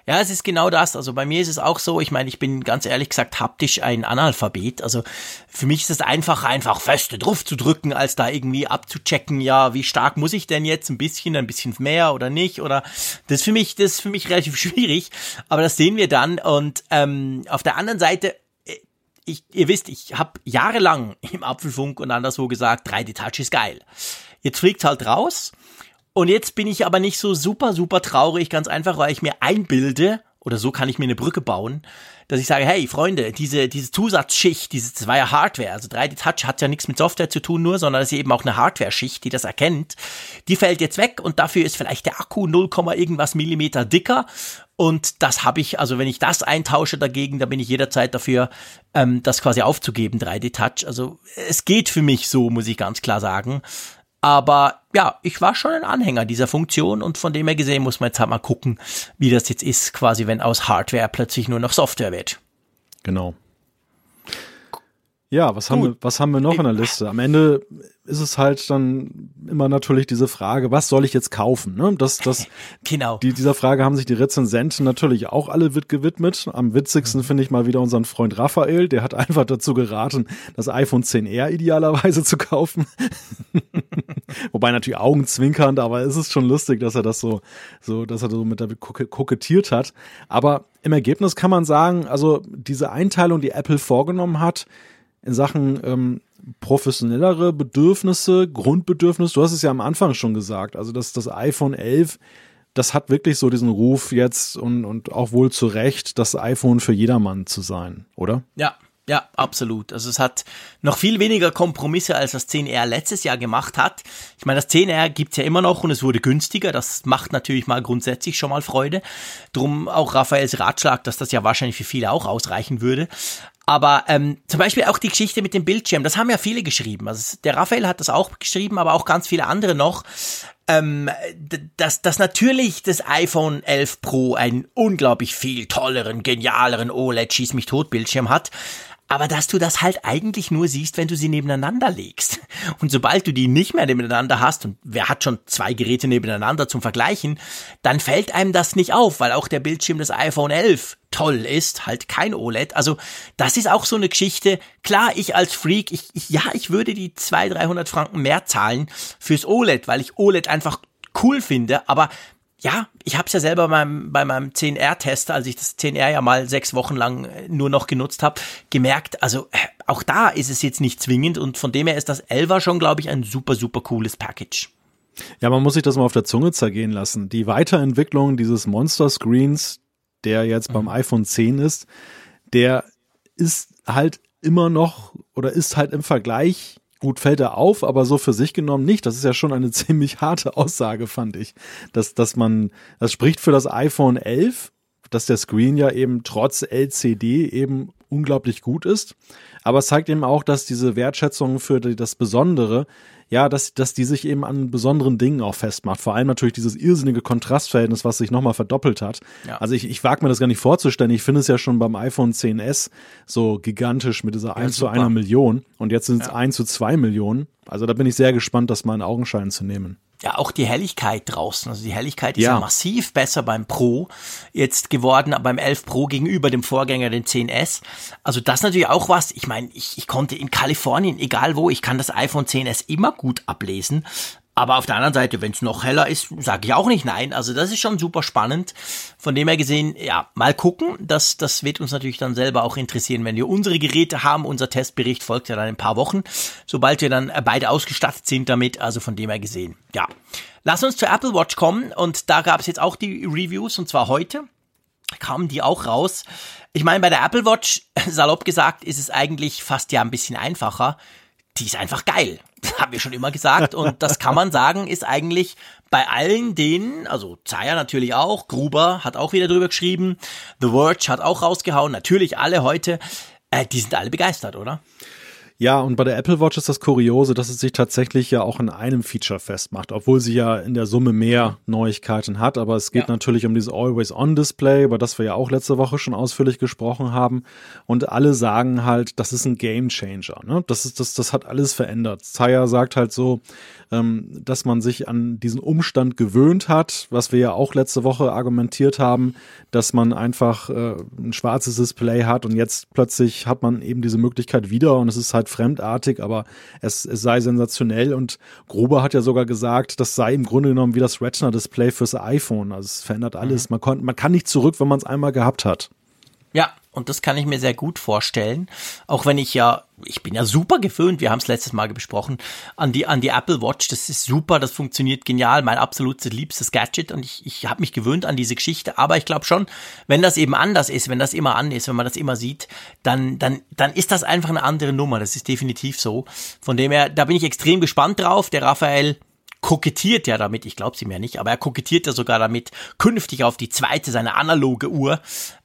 [SPEAKER 2] Ja, es ist genau das. Also bei mir ist es auch so, ich meine, ich bin ganz ehrlich gesagt haptisch ein Analphabet. Also für mich ist es einfach, einfach feste drauf zu drücken, als da irgendwie abzuchecken, ja, wie stark muss ich denn jetzt? Ein bisschen, ein bisschen mehr oder nicht? Oder das ist für mich, das ist für mich relativ schwierig. Aber das sehen wir dann. Und ähm, auf der anderen Seite, äh, ich, ihr wisst, ich habe jahrelang im Apfelfunk und anderswo gesagt, 3D-Touch ist geil. Jetzt fliegt halt raus und jetzt bin ich aber nicht so super, super traurig, ganz einfach, weil ich mir einbilde, oder so kann ich mir eine Brücke bauen, dass ich sage, hey Freunde, diese, diese Zusatzschicht, diese, das ja Hardware, also 3D Touch hat ja nichts mit Software zu tun nur, sondern es ist eben auch eine Hardware-Schicht, die das erkennt. Die fällt jetzt weg und dafür ist vielleicht der Akku 0, irgendwas Millimeter dicker und das habe ich, also wenn ich das eintausche dagegen, dann bin ich jederzeit dafür, ähm, das quasi aufzugeben, 3D Touch. Also es geht für mich so, muss ich ganz klar sagen. Aber ja, ich war schon ein Anhänger dieser Funktion und von dem her gesehen muss man jetzt halt mal gucken, wie das jetzt ist, quasi wenn aus Hardware plötzlich nur noch Software wird.
[SPEAKER 3] Genau. Ja, was haben, wir, was haben wir noch in der Liste? Am Ende ist es halt dann immer natürlich diese Frage, was soll ich jetzt kaufen? Ne? Das, das,
[SPEAKER 2] genau.
[SPEAKER 3] Die, dieser Frage haben sich die Rezensenten natürlich auch alle gewidmet. Am witzigsten mhm. finde ich mal wieder unseren Freund Raphael, der hat einfach dazu geraten, das iPhone 10R idealerweise zu kaufen. Wobei natürlich augenzwinkernd, aber es ist schon lustig, dass er das so, so, dass er so mit der kokettiert hat. Aber im Ergebnis kann man sagen, also diese Einteilung, die Apple vorgenommen hat, in Sachen ähm, professionellere Bedürfnisse, Grundbedürfnisse. Du hast es ja am Anfang schon gesagt. Also dass das iPhone 11, das hat wirklich so diesen Ruf jetzt und, und auch wohl zu Recht, das iPhone für jedermann zu sein, oder?
[SPEAKER 2] Ja, ja, absolut. Also es hat noch viel weniger Kompromisse, als das 10R letztes Jahr gemacht hat. Ich meine, das 10R gibt's ja immer noch und es wurde günstiger. Das macht natürlich mal grundsätzlich schon mal Freude. Drum auch Raphaels Ratschlag, dass das ja wahrscheinlich für viele auch ausreichen würde. Aber ähm, zum Beispiel auch die Geschichte mit dem Bildschirm, das haben ja viele geschrieben. Also der Raphael hat das auch geschrieben, aber auch ganz viele andere noch. Ähm, dass, dass natürlich das iPhone 11 Pro einen unglaublich viel tolleren, genialeren OLED Schieß mich tot Bildschirm hat aber dass du das halt eigentlich nur siehst, wenn du sie nebeneinander legst. Und sobald du die nicht mehr nebeneinander hast, und wer hat schon zwei Geräte nebeneinander zum Vergleichen, dann fällt einem das nicht auf, weil auch der Bildschirm des iPhone 11 toll ist, halt kein OLED. Also das ist auch so eine Geschichte. Klar, ich als Freak, ich, ich ja, ich würde die 200, 300 Franken mehr zahlen fürs OLED, weil ich OLED einfach cool finde, aber ja, ich habe es ja selber beim, bei meinem 10R-Test, als ich das 10R ja mal sechs Wochen lang äh, nur noch genutzt habe, gemerkt, also äh, auch da ist es jetzt nicht zwingend und von dem her ist das 11er schon, glaube ich, ein super, super cooles Package.
[SPEAKER 3] Ja, man muss sich das mal auf der Zunge zergehen lassen. Die Weiterentwicklung dieses Monster-Screens, der jetzt mhm. beim iPhone 10 ist, der ist halt immer noch oder ist halt im Vergleich gut fällt er auf, aber so für sich genommen nicht. Das ist ja schon eine ziemlich harte Aussage, fand ich. Dass, dass man, das spricht für das iPhone 11, dass der Screen ja eben trotz LCD eben unglaublich gut ist. Aber es zeigt eben auch, dass diese Wertschätzung für das Besondere ja, dass, dass die sich eben an besonderen Dingen auch festmacht. Vor allem natürlich dieses irrsinnige Kontrastverhältnis, was sich nochmal verdoppelt hat. Ja. Also ich, ich wage mir das gar nicht vorzustellen. Ich finde es ja schon beim iPhone 10s so gigantisch mit dieser ja, 1 super. zu einer Million. Und jetzt sind es ja. 1 zu 2 Millionen. Also da bin ich sehr gespannt, das mal in Augenschein zu nehmen
[SPEAKER 2] ja auch die Helligkeit draußen. Also die Helligkeit ist ja. ja, massiv besser beim Pro jetzt geworden, beim 11 Pro gegenüber dem Vorgänger, den 10S. Also das natürlich auch was. Ich meine, ich, ich konnte in Kalifornien, egal wo, ich kann das iPhone 10S immer gut ablesen. Aber auf der anderen Seite, wenn es noch heller ist, sage ich auch nicht nein. Also das ist schon super spannend. Von dem her gesehen, ja, mal gucken. Das, das wird uns natürlich dann selber auch interessieren, wenn wir unsere Geräte haben. Unser Testbericht folgt ja dann in ein paar Wochen, sobald wir dann beide ausgestattet sind damit. Also von dem her gesehen, ja. Lass uns zur Apple Watch kommen und da gab es jetzt auch die Reviews und zwar heute kamen die auch raus. Ich meine, bei der Apple Watch, salopp gesagt, ist es eigentlich fast ja ein bisschen einfacher die ist einfach geil. Das haben wir schon immer gesagt. Und das kann man sagen, ist eigentlich bei allen denen, also Zaya natürlich auch, Gruber hat auch wieder drüber geschrieben, The Verge hat auch rausgehauen, natürlich alle heute, äh, die sind alle begeistert, oder?
[SPEAKER 3] Ja, und bei der Apple Watch ist das Kuriose, dass es sich tatsächlich ja auch in einem Feature festmacht, obwohl sie ja in der Summe mehr Neuigkeiten hat. Aber es geht ja. natürlich um dieses Always-On-Display, über das wir ja auch letzte Woche schon ausführlich gesprochen haben. Und alle sagen halt, das ist ein Game Changer. Ne? Das, ist, das, das hat alles verändert. Zaya sagt halt so, ähm, dass man sich an diesen Umstand gewöhnt hat, was wir ja auch letzte Woche argumentiert haben, dass man einfach äh, ein schwarzes Display hat und jetzt plötzlich hat man eben diese Möglichkeit wieder und es ist halt fremdartig, aber es, es sei sensationell und Gruber hat ja sogar gesagt, das sei im Grunde genommen wie das Retina-Display fürs iPhone. Also es verändert alles. Mhm. Man, kon man kann nicht zurück, wenn man es einmal gehabt hat.
[SPEAKER 2] Ja, und das kann ich mir sehr gut vorstellen. Auch wenn ich ja, ich bin ja super gewöhnt, wir haben es letztes Mal besprochen, an die, an die Apple Watch. Das ist super, das funktioniert genial, mein absolutes liebstes Gadget. Und ich, ich habe mich gewöhnt an diese Geschichte. Aber ich glaube schon, wenn das eben anders ist, wenn das immer an ist, wenn man das immer sieht, dann, dann, dann ist das einfach eine andere Nummer. Das ist definitiv so. Von dem her, da bin ich extrem gespannt drauf. Der Raphael kokettiert ja damit, ich glaube sie mir nicht, aber er kokettiert ja sogar damit, künftig auf die zweite, seine analoge Uhr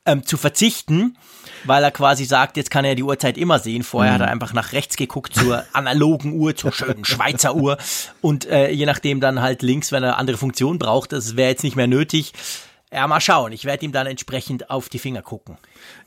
[SPEAKER 2] ähm, zu verzichten, weil er quasi sagt, jetzt kann er die Uhrzeit immer sehen. Vorher mhm. hat er einfach nach rechts geguckt zur analogen Uhr, zur schönen Schweizer Uhr und äh, je nachdem dann halt links, wenn er andere Funktionen braucht, das wäre jetzt nicht mehr nötig. Ja, mal schauen. Ich werde ihm dann entsprechend auf die Finger gucken.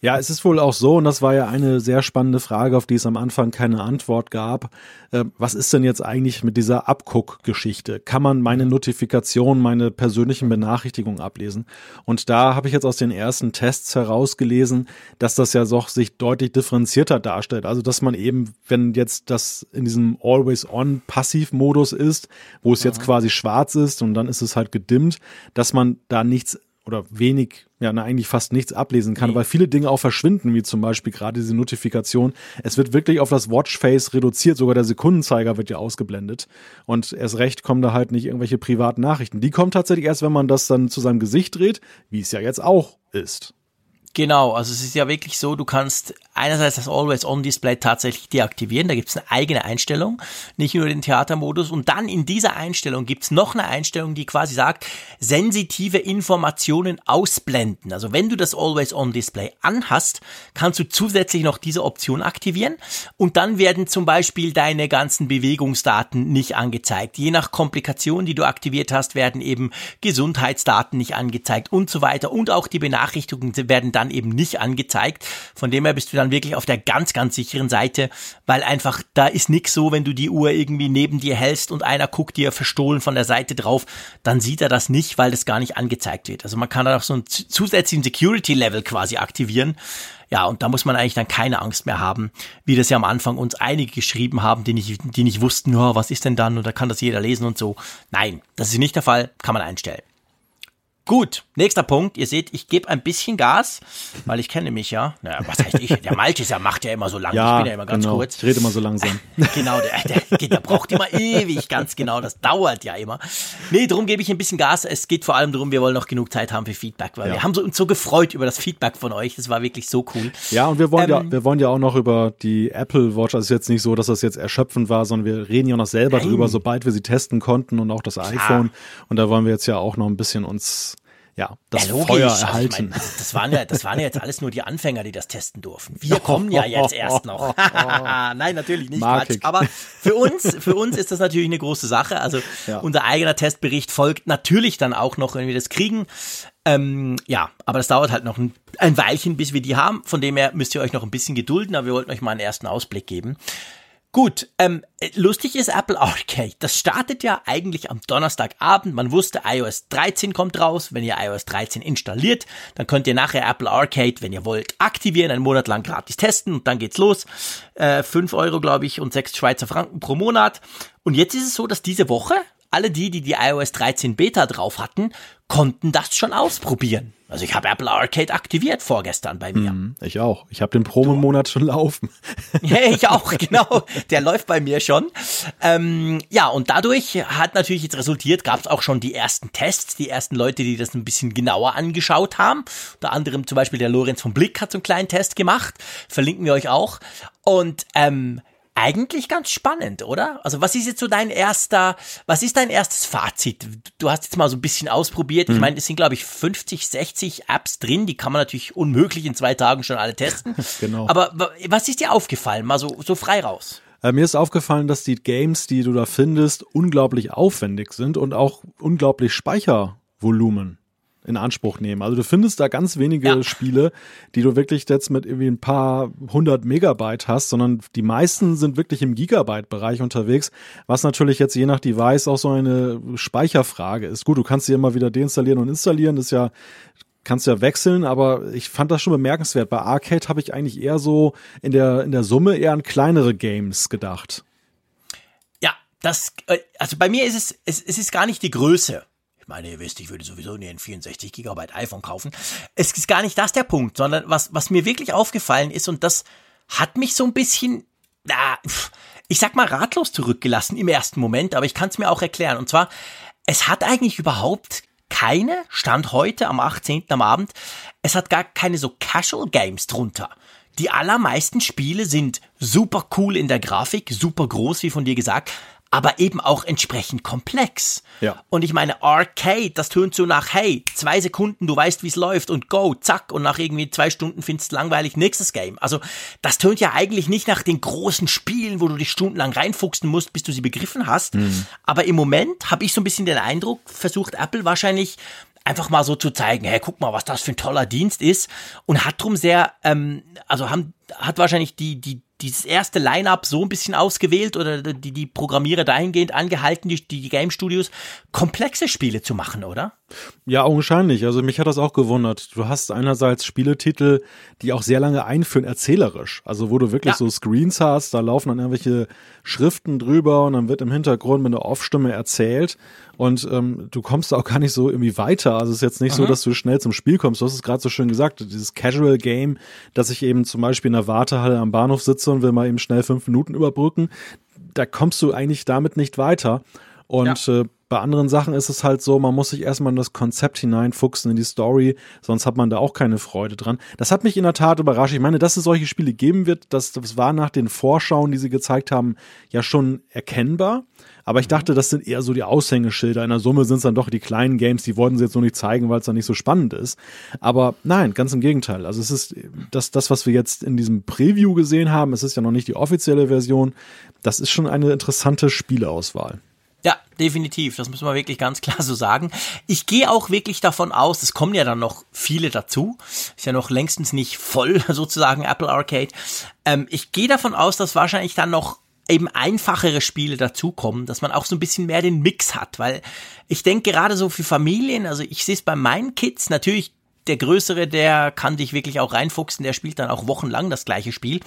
[SPEAKER 3] Ja, es ist wohl auch so, und das war ja eine sehr spannende Frage, auf die es am Anfang keine Antwort gab. Äh, was ist denn jetzt eigentlich mit dieser Abguck-Geschichte? Kann man meine Notifikation, meine persönlichen Benachrichtigungen ablesen? Und da habe ich jetzt aus den ersten Tests herausgelesen, dass das ja doch sich deutlich differenzierter darstellt. Also, dass man eben, wenn jetzt das in diesem Always-On-Passivmodus ist, wo es jetzt quasi schwarz ist und dann ist es halt gedimmt, dass man da nichts oder wenig, ja, na, eigentlich fast nichts ablesen kann, nee. weil viele Dinge auch verschwinden, wie zum Beispiel gerade diese Notifikation. Es wird wirklich auf das Watchface reduziert, sogar der Sekundenzeiger wird ja ausgeblendet. Und erst recht kommen da halt nicht irgendwelche privaten Nachrichten. Die kommen tatsächlich erst, wenn man das dann zu seinem Gesicht dreht, wie es ja jetzt auch ist.
[SPEAKER 2] Genau, also es ist ja wirklich so, du kannst einerseits das Always-On-Display tatsächlich deaktivieren, da gibt es eine eigene Einstellung, nicht nur den Theatermodus und dann in dieser Einstellung gibt es noch eine Einstellung, die quasi sagt, sensitive Informationen ausblenden. Also wenn du das Always-On-Display anhast, kannst du zusätzlich noch diese Option aktivieren und dann werden zum Beispiel deine ganzen Bewegungsdaten nicht angezeigt. Je nach Komplikation, die du aktiviert hast, werden eben Gesundheitsdaten nicht angezeigt und so weiter und auch die Benachrichtigungen werden dann eben nicht angezeigt. Von dem her bist du dann wirklich auf der ganz, ganz sicheren Seite, weil einfach da ist nix so, wenn du die Uhr irgendwie neben dir hältst und einer guckt dir verstohlen von der Seite drauf, dann sieht er das nicht, weil das gar nicht angezeigt wird. Also man kann da auch so einen zusätzlichen Security-Level quasi aktivieren. Ja, und da muss man eigentlich dann keine Angst mehr haben, wie das ja am Anfang uns einige geschrieben haben, die nicht, die nicht wussten, oh, was ist denn dann und da kann das jeder lesen und so. Nein, das ist nicht der Fall, kann man einstellen. Gut, nächster Punkt. Ihr seht, ich gebe ein bisschen Gas, weil ich kenne mich ja. Naja, was heißt ich? Der Malte ist ja, macht ja immer so lang.
[SPEAKER 3] Ja,
[SPEAKER 2] ich bin ja immer ganz
[SPEAKER 3] genau.
[SPEAKER 2] kurz.
[SPEAKER 3] Ich rede immer so langsam.
[SPEAKER 2] genau, der, der, der braucht immer ewig, ganz genau. Das dauert ja immer. Nee, darum gebe ich ein bisschen Gas. Es geht vor allem darum, wir wollen noch genug Zeit haben für Feedback, weil
[SPEAKER 3] Ja.
[SPEAKER 2] wir haben so, uns so gefreut über das Feedback von euch. Das war wirklich so cool.
[SPEAKER 3] Ja, und wir wollen
[SPEAKER 2] Ähm,
[SPEAKER 3] ja, wir wollen ja auch noch über die Apple Watch. Also es ist jetzt nicht so, dass das jetzt erschöpfend war, sondern wir reden ja noch selber
[SPEAKER 2] Nein.
[SPEAKER 3] drüber, sobald wir sie testen konnten und auch das iPhone. Und da wollen wir jetzt ja auch noch ein bisschen uns, ja, das
[SPEAKER 2] Ja, logisch.
[SPEAKER 3] Feuer
[SPEAKER 2] Also ich
[SPEAKER 3] erhalten.
[SPEAKER 2] mein, das, waren ja, das waren ja jetzt alles nur die Anfänger, die das testen durften. Wir kommen ja jetzt erst noch. Nein, natürlich nicht. Quatsch. Aber für uns, für uns ist das natürlich eine große Sache. Also
[SPEAKER 3] Ja.
[SPEAKER 2] unser eigener Testbericht folgt natürlich dann auch noch, wenn wir das kriegen. Ähm, ja, aber das dauert halt noch ein, ein Weilchen, bis wir die haben. Von dem her müsst ihr euch noch ein bisschen gedulden, aber wir wollten euch mal einen ersten Ausblick geben. Gut, ähm, lustig ist Apple Arcade. Das startet ja eigentlich am Donnerstagabend. Man wusste, iOS 13 kommt raus. Wenn ihr iOS 13 installiert, dann könnt ihr nachher Apple Arcade, wenn ihr wollt, aktivieren, einen Monat lang gratis testen und dann geht's los. Äh, 5 Euro, glaube ich, und 6 Schweizer Franken pro Monat. Und jetzt ist es so, dass diese Woche alle die, die die iOS 13 Beta drauf hatten, konnten das schon ausprobieren. Also ich habe Apple Arcade aktiviert vorgestern bei mir.
[SPEAKER 3] Hm, Ich auch. Ich habe den Promo-Monat schon laufen.
[SPEAKER 2] Ja, ich auch, genau. Der läuft bei mir schon. Ähm, ja, und dadurch hat natürlich jetzt resultiert, gab es auch schon die ersten Tests, die ersten Leute, die das ein bisschen genauer angeschaut haben. Unter anderem zum Beispiel der Lorenz von Blick hat so einen kleinen Test gemacht. Verlinken wir euch auch. Und ähm, eigentlich ganz spannend, oder? Also was ist jetzt so dein erster, was ist dein erstes Fazit? Du hast jetzt mal so ein bisschen ausprobiert. Ich meine, es sind, glaube ich, 50, 60 Apps drin. Die kann man natürlich unmöglich in zwei Tagen schon alle testen.
[SPEAKER 3] Genau.
[SPEAKER 2] Aber wa- was ist dir aufgefallen? Mal so, so frei raus.
[SPEAKER 3] Äh, mir ist aufgefallen, dass die Games, die du da findest, unglaublich aufwendig sind und auch unglaublich Speichervolumen in Anspruch nehmen. Also du findest da ganz wenige
[SPEAKER 2] Ja.
[SPEAKER 3] Spiele, die du wirklich jetzt mit irgendwie ein paar hundert Megabyte hast, sondern die meisten sind wirklich im Gigabyte-Bereich unterwegs, was natürlich jetzt je nach Device auch so eine Speicherfrage ist. Gut, du kannst sie immer wieder deinstallieren und installieren, ist ja kannst ja wechseln, aber ich fand das schon bemerkenswert. Bei Arcade habe ich eigentlich eher so in der, in der Summe eher an kleinere Games gedacht.
[SPEAKER 2] Ja, das, äh, also bei mir ist es, es, es ist gar nicht die Größe. Meine, ihr wisst, ich würde sowieso nie ein 64 Gigabyte iPhone kaufen. Es ist gar nicht das der Punkt, sondern was, was mir wirklich aufgefallen ist und das hat mich so ein bisschen, na, ich sag mal ratlos zurückgelassen im ersten Moment, aber ich kann es mir auch erklären. Und zwar, es hat eigentlich überhaupt keine, Stand heute am 18. am Abend, es hat gar keine so Casual Games drunter. Die allermeisten Spiele sind super cool in der Grafik, super groß, wie von dir gesagt, aber eben auch entsprechend komplex.
[SPEAKER 3] Ja.
[SPEAKER 2] Und ich meine, Arcade, das tönt so nach, hey, zwei Sekunden, du weißt, wie es läuft und go, zack, und nach irgendwie zwei Stunden findest du langweilig, nächstes Game. Also, das tönt ja eigentlich nicht nach den großen Spielen, wo du dich stundenlang reinfuchsen musst, bis du sie begriffen hast. Aber im Moment habe ich so ein bisschen den Eindruck, versucht Apple wahrscheinlich einfach mal so zu zeigen, hey, guck mal, was das für ein toller Dienst ist und hat drum sehr, ähm, also haben, hat wahrscheinlich die, die, dieses erste Line-up so ein bisschen ausgewählt oder die, die Programmierer dahingehend angehalten, die, die Game Studios komplexe Spiele zu machen, oder?
[SPEAKER 3] Ja, augenscheinlich. Also mich hat das auch gewundert. Du hast einerseits Spieletitel, die auch sehr lange einführen, erzählerisch. Also wo du wirklich
[SPEAKER 2] Ja.
[SPEAKER 3] so Screens hast, da laufen dann irgendwelche Schriften drüber und dann wird im Hintergrund mit einer Off-Stimme erzählt. Und ähm, du kommst da auch gar nicht so irgendwie weiter. Also es ist jetzt nicht so, dass du schnell zum Spiel kommst. Du hast es gerade so schön gesagt, dieses Casual Game, dass ich eben zum Beispiel in der Wartehalle am Bahnhof sitze und will mal eben schnell fünf Minuten überbrücken. Da kommst du eigentlich damit nicht weiter. Und äh, bei anderen Sachen ist es halt so, man muss sich erstmal in das Konzept hineinfuchsen, in die Story, sonst hat man da auch keine Freude dran. Das hat mich in der Tat überrascht. Ich meine, dass es solche Spiele geben wird, das, das war nach den Vorschauen, die sie gezeigt haben, ja schon erkennbar. Aber ich dachte, das sind eher so die Aushängeschilder. In der Summe sind es dann doch die kleinen Games, die wollten sie jetzt noch nicht zeigen, weil es dann nicht so spannend ist. Aber nein, ganz im Gegenteil. Also es ist das, das, was wir jetzt in diesem Preview gesehen haben, es ist ja noch nicht die offizielle Version. Das ist schon eine interessante Spieleauswahl.
[SPEAKER 2] Ja, definitiv. Das muss man wirklich ganz klar so sagen. Ich gehe auch wirklich davon aus, es kommen ja dann noch viele dazu. Ist ja noch längstens nicht voll sozusagen Apple Arcade. Ähm, ich gehe davon aus, dass wahrscheinlich dann noch eben einfachere Spiele dazukommen, dass man auch so ein bisschen mehr den Mix hat, weil ich denke gerade so für Familien, also ich sehe es bei meinen Kids, natürlich der Größere, der kann dich wirklich auch reinfuchsen, der spielt dann auch wochenlang das gleiche Spiel.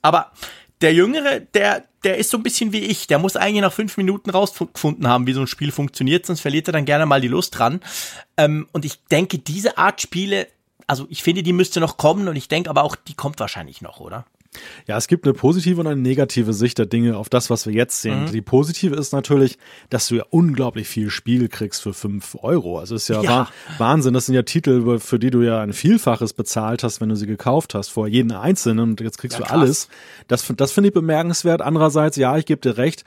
[SPEAKER 2] Aber der Jüngere, der, der ist so ein bisschen wie ich. Der muss eigentlich nach fünf Minuten rausgefunden haben, wie so ein Spiel funktioniert, sonst verliert er dann gerne mal die Lust dran. Ähm, und ich denke, diese Art Spiele, also ich finde, die müsste noch kommen und ich denke aber auch, die kommt wahrscheinlich noch, oder?
[SPEAKER 3] Ja, es gibt eine positive und eine negative Sicht der Dinge auf das, was wir jetzt sehen. Mhm. Die positive ist natürlich, dass du ja unglaublich viel Spiel kriegst für fünf Euro. Also ist ja, ja. Wahnsinn. Das sind ja Titel, für die du ja ein Vielfaches bezahlt hast, wenn du sie gekauft hast, vor jeden einzelnen. Und jetzt kriegst ja, du alles. Das, das finde ich bemerkenswert. Andererseits, ja, ich gebe dir recht.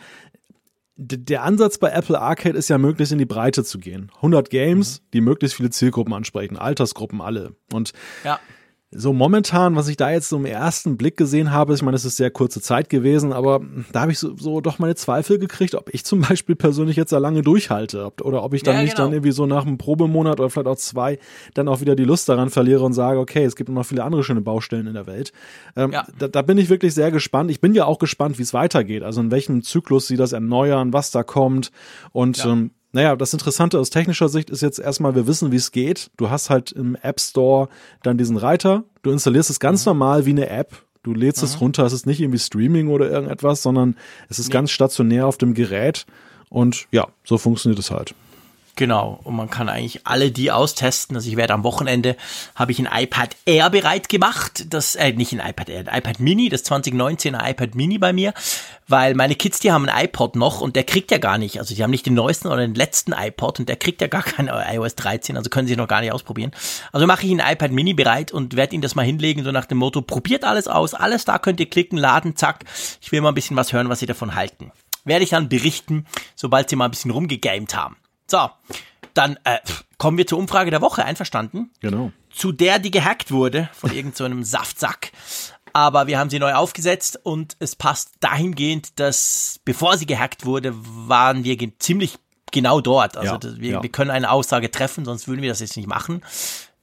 [SPEAKER 3] Der Ansatz bei Apple Arcade ist ja möglichst in die Breite zu gehen. 100 Games, mhm. die möglichst viele Zielgruppen ansprechen, Altersgruppen alle. Und ja so momentan, was ich da jetzt so im ersten Blick gesehen habe, ich meine, es ist sehr kurze Zeit gewesen, aber da habe ich so, so doch meine Zweifel gekriegt, ob ich zum Beispiel persönlich jetzt da lange durchhalte ob, oder ob ich dann ja, nicht genau. dann irgendwie so nach einem Probemonat oder vielleicht auch zwei dann auch wieder die Lust daran verliere und sage, okay, es gibt noch viele andere schöne Baustellen in der Welt. Ähm, ja. da, da bin ich wirklich sehr gespannt. Ich bin ja auch gespannt, wie es weitergeht, also in welchem Zyklus sie das erneuern, was da kommt und ja. ähm, naja, das Interessante aus technischer Sicht ist jetzt erstmal, wir wissen, wie es geht. Du hast halt im App Store dann diesen Reiter. Du installierst es ganz mhm. normal wie eine App. Du lädst mhm. es runter. Es ist nicht irgendwie Streaming oder irgendetwas, sondern es ist nee. ganz stationär auf dem Gerät. Und ja, so funktioniert es halt.
[SPEAKER 2] Genau, und man kann eigentlich alle die austesten. Also ich werde am Wochenende, habe ich ein iPad Air bereit gemacht, das, äh, nicht ein iPad Air, ein iPad Mini, das 2019er iPad Mini bei mir, weil meine Kids, die haben ein iPod noch und der kriegt ja gar nicht, also die haben nicht den neuesten oder den letzten iPod und der kriegt ja gar kein iOS 13, also können sie noch gar nicht ausprobieren. Also mache ich ein iPad Mini bereit und werde ihnen das mal hinlegen, so nach dem Motto, probiert alles aus, alles da könnt ihr klicken, laden, zack. Ich will mal ein bisschen was hören, was sie davon halten. Werde ich dann berichten, sobald sie mal ein bisschen rumgegamed haben. So, dann äh, kommen wir zur Umfrage der Woche, einverstanden?
[SPEAKER 3] Genau.
[SPEAKER 2] Zu der, die gehackt wurde von irgendeinem so Saftsack. Aber wir haben sie neu aufgesetzt und es passt dahingehend, dass bevor sie gehackt wurde, waren wir ziemlich genau dort. Also ja, wir, ja. wir können eine Aussage treffen, sonst würden wir das jetzt nicht machen.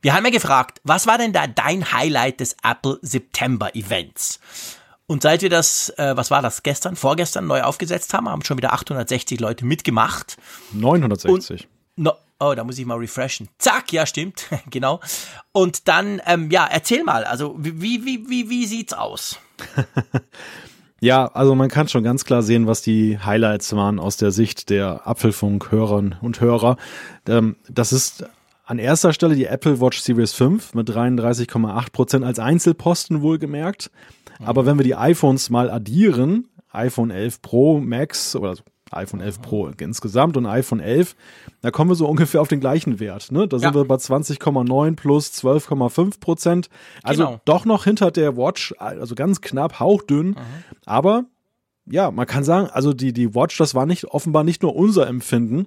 [SPEAKER 2] Wir haben ja gefragt, was war denn da dein Highlight des Apple September Events? Und seit wir das, äh, was war das, gestern, vorgestern neu aufgesetzt haben, haben schon wieder 860 Leute mitgemacht.
[SPEAKER 3] 960. Und,
[SPEAKER 2] no, oh, da muss ich mal refreshen. Zack, ja, stimmt, genau. Und dann, ähm, ja, erzähl mal, also wie, wie, wie, wie sieht's aus?
[SPEAKER 3] ja, also man kann schon ganz klar sehen, was die Highlights waren aus der Sicht der Apfelfunk-Hörerinnen und Hörer. Ähm, das ist an erster Stelle die Apple Watch Series 5 mit 33,8 Prozent als Einzelposten wohlgemerkt. Aber wenn wir die iPhones mal addieren, iPhone 11 Pro Max oder iPhone 11 Pro insgesamt und iPhone 11, da kommen wir so ungefähr auf den gleichen Wert. Ne? Da sind ja. wir bei 20,9 plus 12,5 Prozent. Also genau. doch noch hinter der Watch, also ganz knapp, hauchdünn. Mhm. Aber ja, man kann sagen, also die, die Watch, das war nicht offenbar nicht nur unser Empfinden.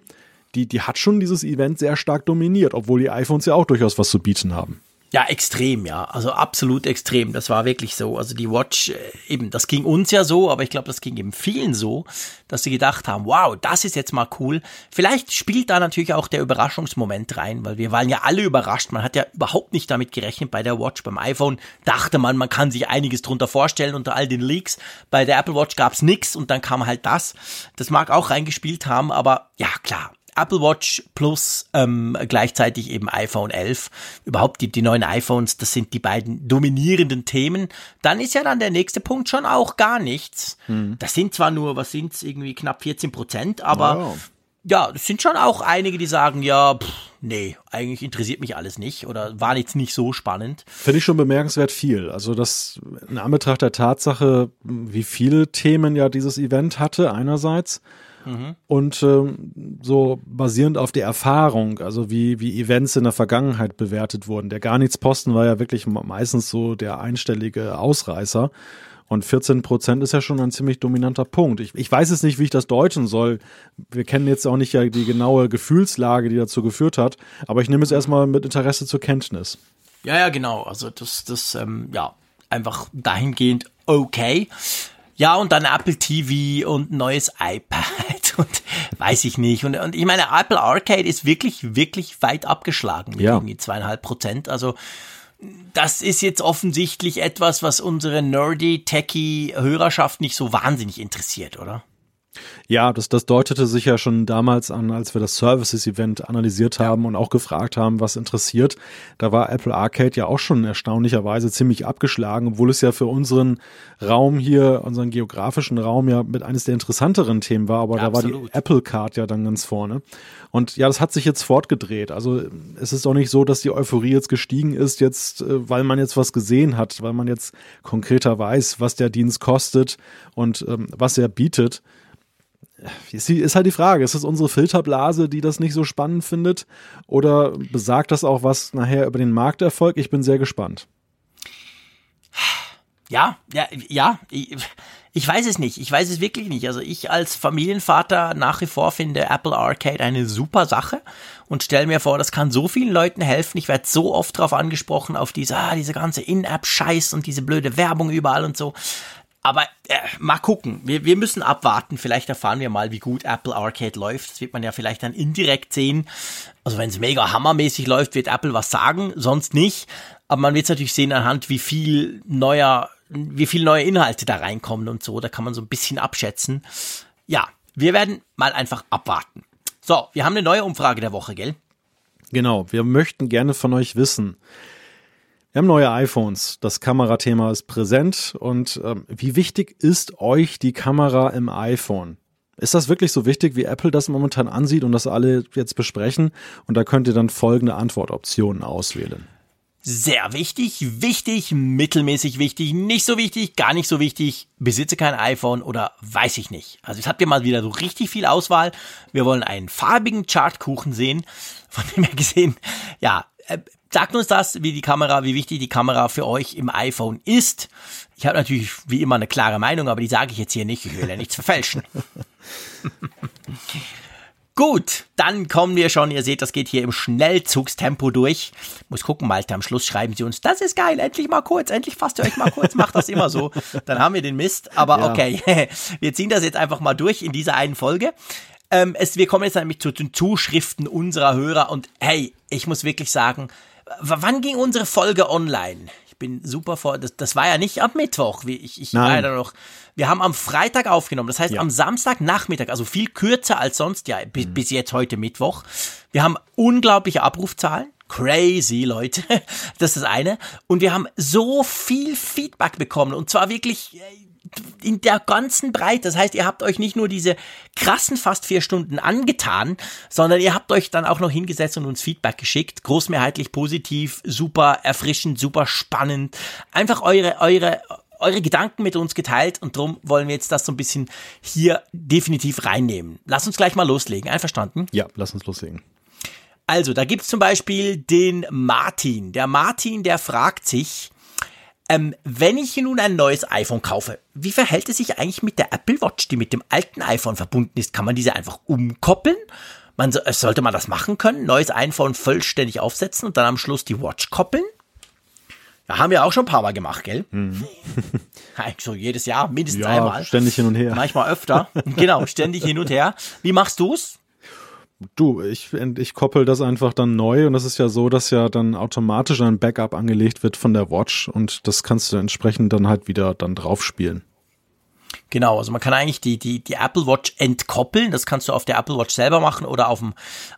[SPEAKER 3] Die, die hat schon dieses Event sehr stark dominiert, obwohl die iPhones ja auch durchaus was zu bieten haben.
[SPEAKER 2] Ja, extrem, ja. Also absolut extrem. Das war wirklich so. Also die Watch, äh, eben, das ging uns ja so, aber ich glaube, das ging eben vielen so, dass sie gedacht haben, wow, das ist jetzt mal cool. Vielleicht spielt da natürlich auch der Überraschungsmoment rein, weil wir waren ja alle überrascht. Man hat ja überhaupt nicht damit gerechnet bei der Watch. Beim iPhone dachte man, man kann sich einiges drunter vorstellen unter all den Leaks. Bei der Apple Watch gab's nix und dann kam halt das. Das mag auch reingespielt haben, aber ja, klar, Apple Watch plus ähm, gleichzeitig eben iPhone 11. Überhaupt die, die neuen iPhones, das sind die beiden dominierenden Themen. Dann ist ja dann der nächste Punkt schon auch gar nichts. Hm. Das sind zwar nur, was sind's, irgendwie knapp 14 Prozent, aber wow. ja, es sind schon auch einige, die sagen, ja, pff, nee, eigentlich interessiert mich alles nicht oder war jetzt nicht so spannend.
[SPEAKER 3] Finde ich schon bemerkenswert viel. Also das in Anbetracht der Tatsache, wie viele Themen ja dieses Event hatte einerseits Mhm. Und ähm, so basierend auf der Erfahrung, also wie, wie Events in der Vergangenheit bewertet wurden. Der Gar nichts Posten war ja wirklich meistens so der einstellige Ausreißer. Und 14 Prozent ist ja schon ein ziemlich dominanter Punkt. Ich, ich weiß es nicht, wie ich das deuten soll. Wir kennen jetzt auch nicht ja die genaue Gefühlslage, die dazu geführt hat. Aber ich nehme es erstmal mit Interesse zur Kenntnis.
[SPEAKER 2] Ja, ja, genau. Also das, das, ähm, ja, einfach dahingehend okay. Ja, und dann Apple TV und neues iPad und weiß ich nicht. Und, und ich meine, Apple Arcade ist wirklich, wirklich weit abgeschlagen mit ja. irgendwie zweieinhalb Prozent. Also das ist jetzt offensichtlich etwas, was unsere nerdy, techie Hörerschaft nicht so wahnsinnig interessiert, oder?
[SPEAKER 3] Ja, das, das deutete sich ja schon damals an, als wir das Services-Event analysiert haben und auch gefragt haben, was interessiert. Da war Apple Arcade ja auch schon erstaunlicherweise ziemlich abgeschlagen, obwohl es ja für unseren Raum hier, unseren geografischen Raum ja mit eines der interessanteren Themen war. Aber ja, da absolut. war die Apple Card ja dann ganz vorne. Und ja, das hat sich jetzt fortgedreht. Also es ist auch nicht so, dass die Euphorie jetzt gestiegen ist, jetzt, äh, weil man jetzt was gesehen hat, weil man jetzt konkreter weiß, was der Dienst kostet und ähm, was er bietet ist halt die Frage, ist es unsere Filterblase, die das nicht so spannend findet? Oder besagt das auch was nachher über den Markterfolg? Ich bin sehr gespannt.
[SPEAKER 2] Ja, ja, ja. Ich, ich weiß es nicht. Ich weiß es wirklich nicht. Also ich als Familienvater nach wie vor finde Apple Arcade eine super Sache und stelle mir vor, das kann so vielen Leuten helfen. Ich werde so oft darauf angesprochen, auf diese, ah, diese ganze In-App-Scheiß und diese blöde Werbung überall und so. Aber äh, mal gucken. Wir, wir müssen abwarten. Vielleicht erfahren wir mal, wie gut Apple Arcade läuft. Das wird man ja vielleicht dann indirekt sehen. Also wenn es mega hammermäßig läuft, wird Apple was sagen, sonst nicht. Aber man wird es natürlich sehen anhand, wie viel neuer, wie viel neue Inhalte da reinkommen und so. Da kann man so ein bisschen abschätzen. Ja, wir werden mal einfach abwarten. So, wir haben eine neue Umfrage der Woche, gell?
[SPEAKER 3] Genau, wir möchten gerne von euch wissen, wir haben neue iPhones. Das Kamerathema ist präsent. Und ähm, wie wichtig ist euch die Kamera im iPhone? Ist das wirklich so wichtig, wie Apple das momentan ansieht und das alle jetzt besprechen? Und da könnt ihr dann folgende Antwortoptionen auswählen.
[SPEAKER 2] Sehr wichtig, wichtig, mittelmäßig wichtig, nicht so wichtig, gar nicht so wichtig, besitze kein iPhone oder weiß ich nicht. Also jetzt habt ihr mal wieder so richtig viel Auswahl. Wir wollen einen farbigen Chartkuchen sehen. Von dem her gesehen, ja, äh, sagt uns das, wie die Kamera, wie wichtig die Kamera für euch im iPhone ist. Ich habe natürlich wie immer eine klare Meinung, aber die sage ich jetzt hier nicht. Ich will ja nichts verfälschen. Gut, dann kommen wir schon. Ihr seht, das geht hier im Schnellzugstempo durch. Muss gucken, Malte, am Schluss schreiben sie uns, das ist geil, endlich mal kurz, endlich fasst ihr euch mal kurz, macht das immer so. Dann haben wir den Mist. Aber ja. okay, wir ziehen das jetzt einfach mal durch in dieser einen Folge. Ähm, es, wir kommen jetzt nämlich zu den Zuschriften unserer Hörer und hey, ich muss wirklich sagen, wann ging unsere Folge online? Ich bin super vor, das, das war ja nicht am Mittwoch, wie ich, ich war ja noch. Wir haben am Freitag aufgenommen, das heißt ja. am Samstagnachmittag, also viel kürzer als sonst, ja, bis, mhm. bis jetzt heute Mittwoch. Wir haben unglaubliche Abrufzahlen. Crazy, Leute. Das ist das eine. Und wir haben so viel Feedback bekommen. Und zwar wirklich äh, in der ganzen Breite. Das heißt, ihr habt euch nicht nur diese krassen fast vier Stunden angetan, sondern ihr habt euch dann auch noch hingesetzt und uns Feedback geschickt. Großmehrheitlich positiv, super erfrischend, super spannend. Einfach eure, eure, eure Gedanken mit uns geteilt und darum wollen wir jetzt das so ein bisschen hier definitiv reinnehmen. Lass uns gleich mal loslegen. Einverstanden?
[SPEAKER 3] Ja, lass uns loslegen.
[SPEAKER 2] Also, da gibt's zum Beispiel den Martin. Der Martin, der fragt sich, ähm, wenn ich nun ein neues iPhone kaufe, wie verhält es sich eigentlich mit der Apple Watch, die mit dem alten iPhone verbunden ist? Kann man diese einfach umkoppeln? Man, äh, sollte man das machen können? Neues iPhone vollständig aufsetzen und dann am Schluss die Watch koppeln? Ja, haben wir auch schon ein paar Mal gemacht, gell? Mhm. Eigentlich so jedes Jahr, mindestens ja, einmal.
[SPEAKER 3] Ständig hin und her.
[SPEAKER 2] Manchmal öfter. genau, ständig hin und her. Wie machst du's?
[SPEAKER 3] Du, ich, ich koppel das einfach dann neu und das ist ja so, dass ja dann automatisch ein Backup angelegt wird von der Watch und das kannst du entsprechend dann halt wieder dann drauf spielen.
[SPEAKER 2] Genau, also man kann eigentlich die, die, die Apple Watch entkoppeln. Das kannst du auf der Apple Watch selber machen oder auf dem,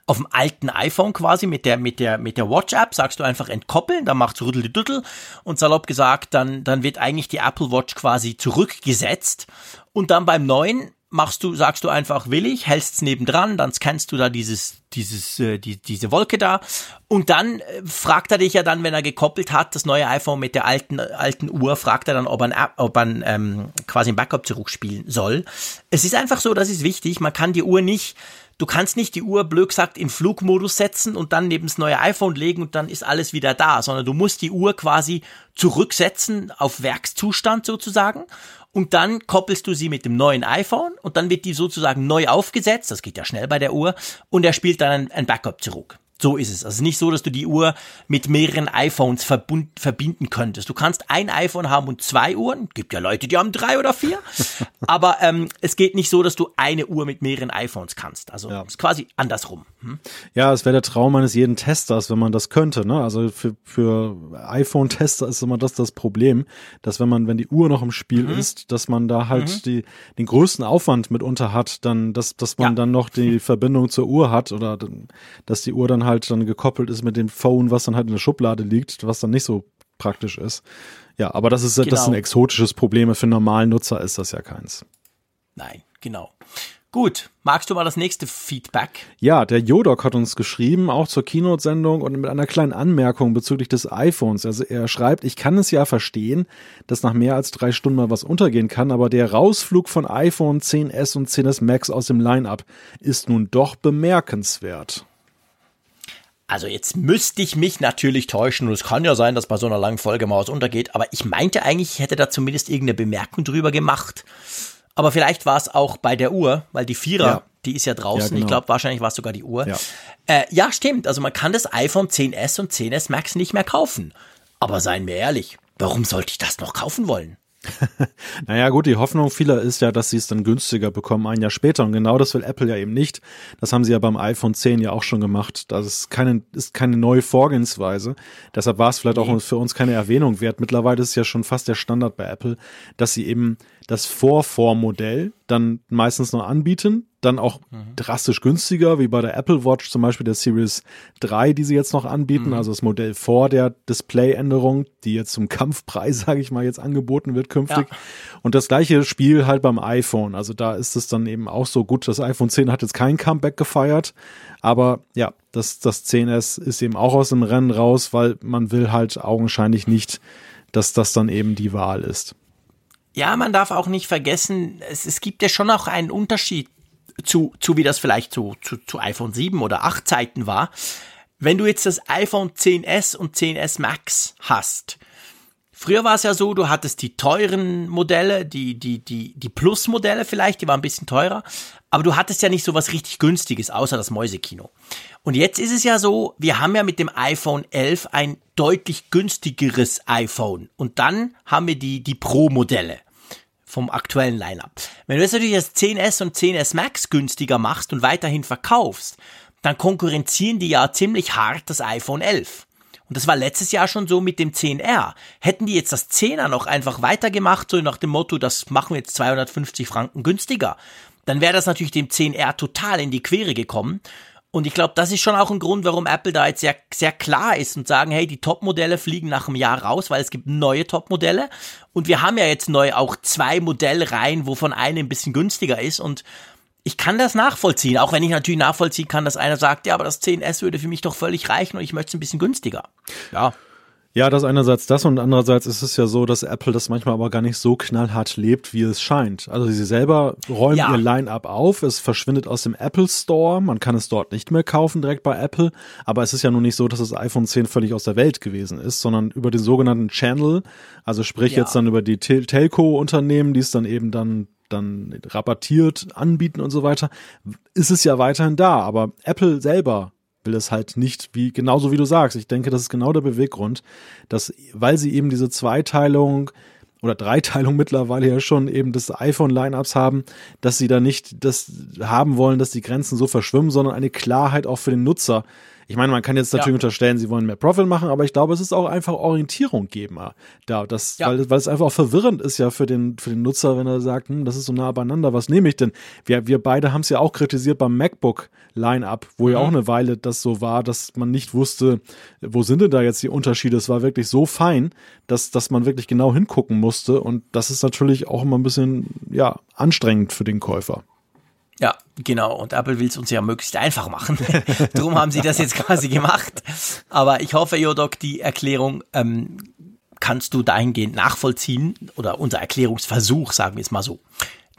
[SPEAKER 2] auf dem alten iPhone quasi mit der, mit der, mit der Watch App sagst du einfach entkoppeln, dann macht's rüttel die und salopp gesagt, dann, dann wird eigentlich die Apple Watch quasi zurückgesetzt und dann beim neuen machst du, sagst du einfach willig, hältst es nebendran, dann scannst du da dieses, dieses, äh, die, diese Wolke da. Und dann äh, fragt er dich ja dann, wenn er gekoppelt hat, das neue iPhone mit der alten, alten Uhr, fragt er dann, ob er, ein, ob ein, ähm, quasi ein Backup zurückspielen soll. Es ist einfach so, das ist wichtig, man kann die Uhr nicht Du kannst nicht die Uhr, blöd gesagt, in Flugmodus setzen und dann neben das neue iPhone legen und dann ist alles wieder da, sondern du musst die Uhr quasi zurücksetzen auf Werkszustand sozusagen und dann koppelst du sie mit dem neuen iPhone und dann wird die sozusagen neu aufgesetzt, das geht ja schnell bei der Uhr, und er spielt dann ein, Backup zurück. So ist es. Also nicht so, dass du die Uhr mit mehreren iPhones verbund, verbinden könntest. Du kannst ein iPhone haben und zwei Uhren. Gibt ja Leute, die haben drei oder vier. Aber ähm, es geht nicht so, dass du eine Uhr mit mehreren iPhones kannst. Also ja. ist quasi andersrum. Hm?
[SPEAKER 3] Ja, es wäre der Traum eines jeden Testers, wenn man das könnte. Ne? Also für, für iPhone-Tester ist immer das das Problem, dass wenn man, wenn die Uhr noch im Spiel mhm. ist, dass man da halt mhm. die, den größten Aufwand mitunter hat, dann, dass, dass man ja. dann noch die Verbindung zur Uhr hat oder dass die Uhr dann halt halt dann gekoppelt ist mit dem Phone, was dann halt in der Schublade liegt, was dann nicht so praktisch ist. Ja, aber das ist, genau. das ist ein exotisches Problem. Für normalen Nutzer ist das ja keins.
[SPEAKER 2] Nein, genau. Gut, magst du mal das nächste Feedback?
[SPEAKER 3] Ja, der Jodok hat uns geschrieben, auch zur Keynote-Sendung und mit einer kleinen Anmerkung bezüglich des iPhones. Also er schreibt, ich kann es ja verstehen, dass nach mehr als drei Stunden mal was untergehen kann, aber der Rausflug von iPhone 10s und 10s Max aus dem Line-Up ist nun doch bemerkenswert.
[SPEAKER 2] Also jetzt müsste ich mich natürlich täuschen und es kann ja sein, dass bei so einer langen Folge mal was untergeht, aber ich meinte eigentlich, ich hätte da zumindest irgendeine Bemerkung drüber gemacht. Aber vielleicht war es auch bei der Uhr, weil die Vierer, ja. die ist ja draußen. Ja, genau. Ich glaube, wahrscheinlich war es sogar die Uhr. Ja. Äh, ja, stimmt. Also man kann das iPhone 10s und 10s Max nicht mehr kaufen. Aber seien wir ehrlich, warum sollte ich das noch kaufen wollen?
[SPEAKER 3] naja, gut, die Hoffnung vieler ist ja, dass sie es dann günstiger bekommen, ein Jahr später. Und genau das will Apple ja eben nicht. Das haben sie ja beim iPhone 10 ja auch schon gemacht. Das ist keine, ist keine neue Vorgehensweise. Deshalb war es vielleicht auch für uns keine Erwähnung wert. Mittlerweile ist es ja schon fast der Standard bei Apple, dass sie eben das Vorvormodell dann meistens noch anbieten, dann auch mhm. drastisch günstiger, wie bei der Apple Watch zum Beispiel der Series 3, die sie jetzt noch anbieten, mhm. also das Modell vor der Displayänderung, die jetzt zum Kampfpreis, sage ich mal, jetzt angeboten wird künftig. Ja. Und das gleiche Spiel halt beim iPhone, also da ist es dann eben auch so gut, das iPhone 10 hat jetzt kein Comeback gefeiert, aber ja, das, das 10S ist eben auch aus dem Rennen raus, weil man will halt augenscheinlich nicht, dass das dann eben die Wahl ist.
[SPEAKER 2] Ja, man darf auch nicht vergessen, es, es gibt ja schon auch einen Unterschied zu, zu wie das vielleicht zu, zu, zu iPhone 7 oder 8 Zeiten war. Wenn du jetzt das iPhone 10s und 10s Max hast, Früher war es ja so, du hattest die teuren Modelle, die, die, die, die Plus-Modelle vielleicht, die waren ein bisschen teurer, aber du hattest ja nicht so was richtig günstiges, außer das Mäusekino. Und jetzt ist es ja so, wir haben ja mit dem iPhone 11 ein deutlich günstigeres iPhone und dann haben wir die, die Pro-Modelle vom aktuellen Lineup. Wenn du jetzt natürlich das 10S und 10S Max günstiger machst und weiterhin verkaufst, dann konkurrenzieren die ja ziemlich hart das iPhone 11. Und das war letztes Jahr schon so mit dem 10R. Hätten die jetzt das 10er noch einfach weitergemacht, so nach dem Motto, das machen wir jetzt 250 Franken günstiger, dann wäre das natürlich dem 10R total in die Quere gekommen. Und ich glaube, das ist schon auch ein Grund, warum Apple da jetzt sehr, sehr klar ist und sagen, hey, die Top-Modelle fliegen nach einem Jahr raus, weil es gibt neue Top-Modelle. Und wir haben ja jetzt neu auch zwei Modellreihen, wovon eine ein bisschen günstiger ist. Und ich kann das nachvollziehen, auch wenn ich natürlich nachvollziehen kann, dass einer sagt, ja, aber das 10S würde für mich doch völlig reichen und ich möchte es ein bisschen günstiger. Ja.
[SPEAKER 3] Ja, das einerseits das und andererseits ist es ja so, dass Apple das manchmal aber gar nicht so knallhart lebt, wie es scheint. Also sie selber räumen ja. ihr Line-up auf, es verschwindet aus dem Apple Store, man kann es dort nicht mehr kaufen direkt bei Apple, aber es ist ja nun nicht so, dass das iPhone 10 völlig aus der Welt gewesen ist, sondern über den sogenannten Channel, also sprich ja. jetzt dann über die Tel Telco-Unternehmen, die es dann eben dann dann rabattiert anbieten und so weiter, ist es ja weiterhin da, aber Apple selber will es halt nicht, wie genauso wie du sagst. Ich denke, das ist genau der Beweggrund, dass, weil sie eben diese Zweiteilung oder Dreiteilung mittlerweile ja schon eben des iPhone-Lineups haben, dass sie da nicht das haben wollen, dass die Grenzen so verschwimmen, sondern eine Klarheit auch für den Nutzer ich meine, man kann jetzt natürlich ja. unterstellen, sie wollen mehr Profit machen, aber ich glaube, es ist auch einfach Orientierung geben da, das, ja. weil, weil es einfach auch verwirrend ist ja für den, für den Nutzer, wenn er sagt, hm, das ist so nah beieinander, was nehme ich denn? Wir, wir beide haben es ja auch kritisiert beim MacBook Line-Up, wo mhm. ja auch eine Weile das so war, dass man nicht wusste, wo sind denn da jetzt die Unterschiede? Es war wirklich so fein, dass, dass man wirklich genau hingucken musste und das ist natürlich auch immer ein bisschen, ja, anstrengend für den Käufer.
[SPEAKER 2] Ja, genau. Und Apple will es uns ja möglichst einfach machen. Drum haben sie das jetzt quasi gemacht. Aber ich hoffe, Jodok, die Erklärung ähm, kannst du dahingehend nachvollziehen oder unser Erklärungsversuch, sagen wir es mal so.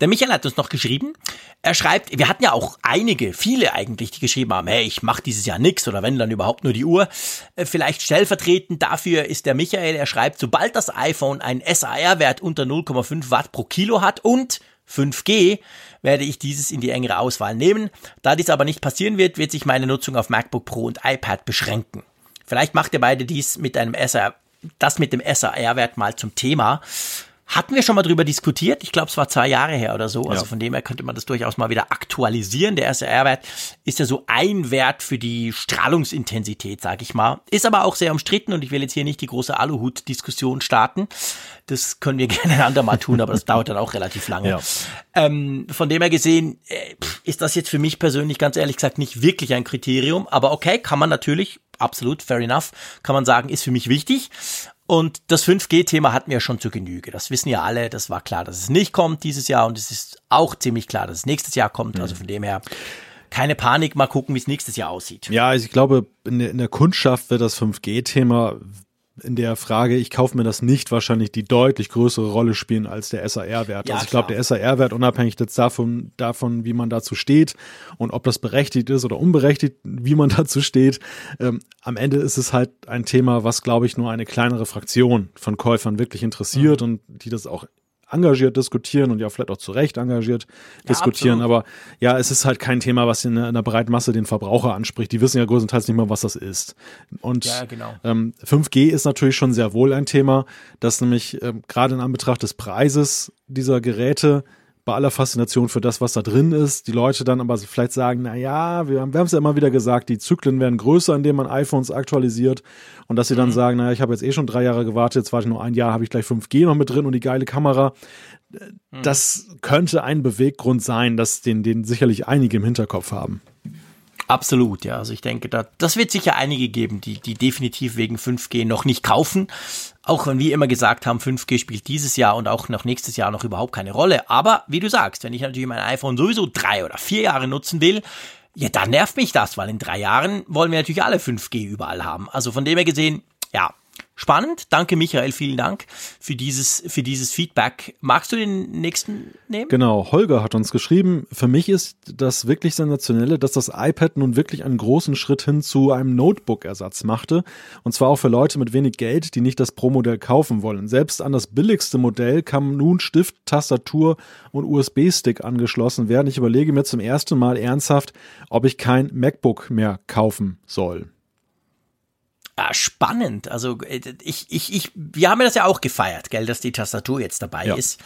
[SPEAKER 2] Der Michael hat uns noch geschrieben. Er schreibt, wir hatten ja auch einige, viele eigentlich, die geschrieben haben, hey, ich mache dieses Jahr nix oder wenn dann überhaupt nur die Uhr. Äh, vielleicht stellvertretend dafür ist der Michael, er schreibt, sobald das iPhone einen SAR-Wert unter 0,5 Watt pro Kilo hat und 5G werde ich dieses in die engere Auswahl nehmen. Da dies aber nicht passieren wird, wird sich meine Nutzung auf MacBook Pro und iPad beschränken. Vielleicht macht ihr beide dies mit einem SR, das mit dem SAR-Wert mal zum Thema. Hatten wir schon mal drüber diskutiert. Ich glaube, es war zwei Jahre her oder so. Also ja. von dem her könnte man das durchaus mal wieder aktualisieren. Der SR-Wert ist ja so ein Wert für die Strahlungsintensität, sage ich mal. Ist aber auch sehr umstritten und ich will jetzt hier nicht die große Aluhut-Diskussion starten. Das können wir gerne ein andermal tun, aber das dauert dann auch relativ lange. Ja. Ähm, von dem her gesehen äh, ist das jetzt für mich persönlich ganz ehrlich gesagt nicht wirklich ein Kriterium. Aber okay, kann man natürlich absolut, fair enough, kann man sagen, ist für mich wichtig. Und das 5G-Thema hatten wir schon zu Genüge. Das wissen ja alle. Das war klar, dass es nicht kommt dieses Jahr. Und es ist auch ziemlich klar, dass es nächstes Jahr kommt. Also mhm. von dem her keine Panik. Mal gucken, wie es nächstes Jahr aussieht.
[SPEAKER 3] Ja, also ich glaube, in der, in der Kundschaft wird das 5G-Thema in der Frage, ich kaufe mir das nicht, wahrscheinlich die deutlich größere Rolle spielen als der SAR-Wert. Ja, also ich glaube, der SAR-Wert, unabhängig jetzt davon, davon, wie man dazu steht und ob das berechtigt ist oder unberechtigt, wie man dazu steht, ähm, am Ende ist es halt ein Thema, was, glaube ich, nur eine kleinere Fraktion von Käufern wirklich interessiert mhm. und die das auch engagiert diskutieren und ja vielleicht auch zu Recht engagiert ja, diskutieren. Absolut. Aber ja, es ist halt kein Thema, was in, in der breiten Masse den Verbraucher anspricht. Die wissen ja größtenteils nicht mal, was das ist. Und ja, genau. ähm, 5G ist natürlich schon sehr wohl ein Thema, das nämlich ähm, gerade in Anbetracht des Preises dieser Geräte bei aller Faszination für das, was da drin ist, die Leute dann aber vielleicht sagen, na ja, wir haben es ja immer wieder gesagt, die Zyklen werden größer, indem man iPhones aktualisiert und dass sie dann mhm. sagen, naja, ich habe jetzt eh schon drei Jahre gewartet, jetzt warte ich nur ein Jahr, habe ich gleich 5G noch mit drin und die geile Kamera. Mhm. Das könnte ein Beweggrund sein, dass den, den sicherlich einige im Hinterkopf haben.
[SPEAKER 2] Absolut, ja. Also ich denke, da, das wird sicher einige geben, die, die definitiv wegen 5G noch nicht kaufen. Auch wenn wir immer gesagt haben, 5G spielt dieses Jahr und auch noch nächstes Jahr noch überhaupt keine Rolle. Aber wie du sagst, wenn ich natürlich mein iPhone sowieso drei oder vier Jahre nutzen will, ja, dann nervt mich das, weil in drei Jahren wollen wir natürlich alle 5G überall haben. Also von dem her gesehen, ja, Spannend. Danke, Michael. Vielen Dank für dieses, für dieses Feedback. Magst du den nächsten nehmen?
[SPEAKER 3] Genau. Holger hat uns geschrieben. Für mich ist das wirklich sensationelle, dass das iPad nun wirklich einen großen Schritt hin zu einem Notebook-Ersatz machte. Und zwar auch für Leute mit wenig Geld, die nicht das Pro-Modell kaufen wollen. Selbst an das billigste Modell kann nun Stift, Tastatur und USB-Stick angeschlossen werden. Ich überlege mir zum ersten Mal ernsthaft, ob ich kein MacBook mehr kaufen soll.
[SPEAKER 2] Ah, spannend. Also äh, ich, ich, ich, wir haben ja das ja auch gefeiert, gell, dass die Tastatur jetzt dabei ja. ist.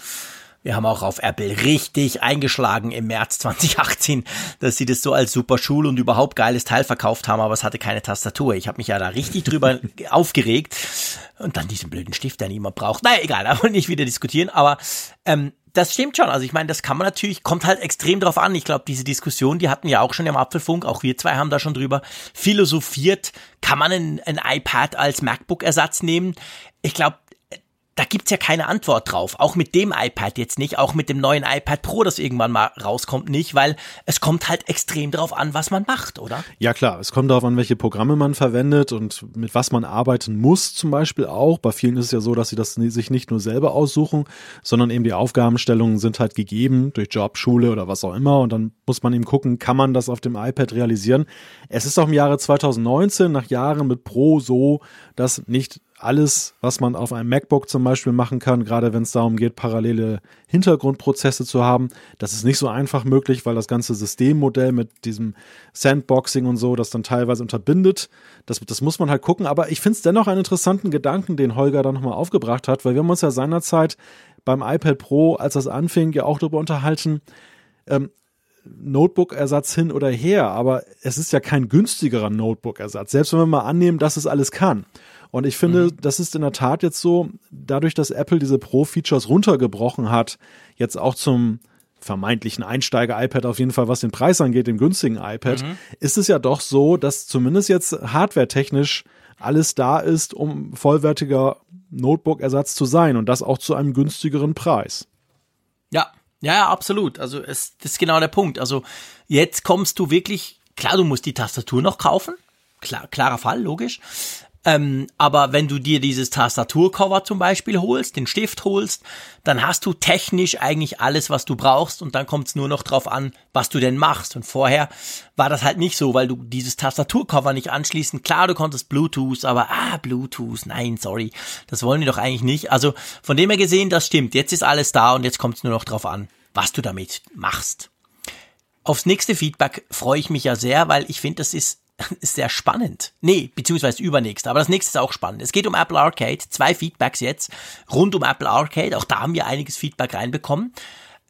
[SPEAKER 2] Wir haben auch auf Apple richtig eingeschlagen im März 2018, dass sie das so als super Schul und überhaupt geiles Teil verkauft haben, aber es hatte keine Tastatur. Ich habe mich ja da richtig drüber aufgeregt. Und dann diesen blöden Stift, der niemand braucht. Naja, egal, da wollen nicht wieder diskutieren. Aber ähm, das stimmt schon. Also ich meine, das kann man natürlich, kommt halt extrem drauf an. Ich glaube, diese Diskussion, die hatten wir auch schon im Apfelfunk, auch wir zwei haben da schon drüber philosophiert. Kann man ein, ein iPad als MacBook-Ersatz nehmen? Ich glaube, da gibt's ja keine Antwort drauf. Auch mit dem iPad jetzt nicht, auch mit dem neuen iPad Pro, das irgendwann mal rauskommt, nicht, weil es kommt halt extrem drauf an, was man macht, oder?
[SPEAKER 3] Ja klar, es kommt darauf an, welche Programme man verwendet und mit was man arbeiten muss zum Beispiel auch. Bei vielen ist es ja so, dass sie das sich nicht nur selber aussuchen, sondern eben die Aufgabenstellungen sind halt gegeben durch Job, Schule oder was auch immer und dann muss man eben gucken, kann man das auf dem iPad realisieren. Es ist auch im Jahre 2019 nach Jahren mit Pro so, dass nicht alles, was man auf einem MacBook zum Beispiel machen kann, gerade wenn es darum geht, parallele Hintergrundprozesse zu haben. Das ist nicht so einfach möglich, weil das ganze Systemmodell mit diesem Sandboxing und so das dann teilweise unterbindet. Das, das muss man halt gucken. Aber ich finde es dennoch einen interessanten Gedanken, den Holger da nochmal aufgebracht hat, weil wir haben uns ja seinerzeit beim iPad Pro, als das anfing, ja auch darüber unterhalten, ähm, Notebook-Ersatz hin oder her, aber es ist ja kein günstigerer Notebook-Ersatz, selbst wenn wir mal annehmen, dass es alles kann. Und ich finde, mhm. das ist in der Tat jetzt so, dadurch, dass Apple diese Pro-Features runtergebrochen hat, jetzt auch zum vermeintlichen Einsteiger-iPad auf jeden Fall, was den Preis angeht, dem günstigen iPad, mhm. ist es ja doch so, dass zumindest jetzt hardware-technisch alles da ist, um vollwertiger Notebook-Ersatz zu sein und das auch zu einem günstigeren Preis.
[SPEAKER 2] Ja, ja, absolut. Also es, das ist genau der Punkt. Also jetzt kommst du wirklich, klar, du musst die Tastatur noch kaufen. Klar, klarer Fall, logisch. Ähm, aber wenn du dir dieses Tastaturcover zum Beispiel holst, den Stift holst, dann hast du technisch eigentlich alles, was du brauchst und dann kommt es nur noch drauf an, was du denn machst. Und vorher war das halt nicht so, weil du dieses Tastaturcover nicht anschließen. Klar, du konntest Bluetooth, aber ah, Bluetooth, nein, sorry, das wollen wir doch eigentlich nicht. Also von dem her gesehen, das stimmt. Jetzt ist alles da und jetzt kommt es nur noch drauf an was du damit machst. Aufs nächste Feedback freue ich mich ja sehr, weil ich finde, das ist ist sehr spannend. Nee, beziehungsweise übernächste, aber das nächste ist auch spannend. Es geht um Apple Arcade, zwei Feedbacks jetzt rund um Apple Arcade. Auch da haben wir einiges Feedback reinbekommen.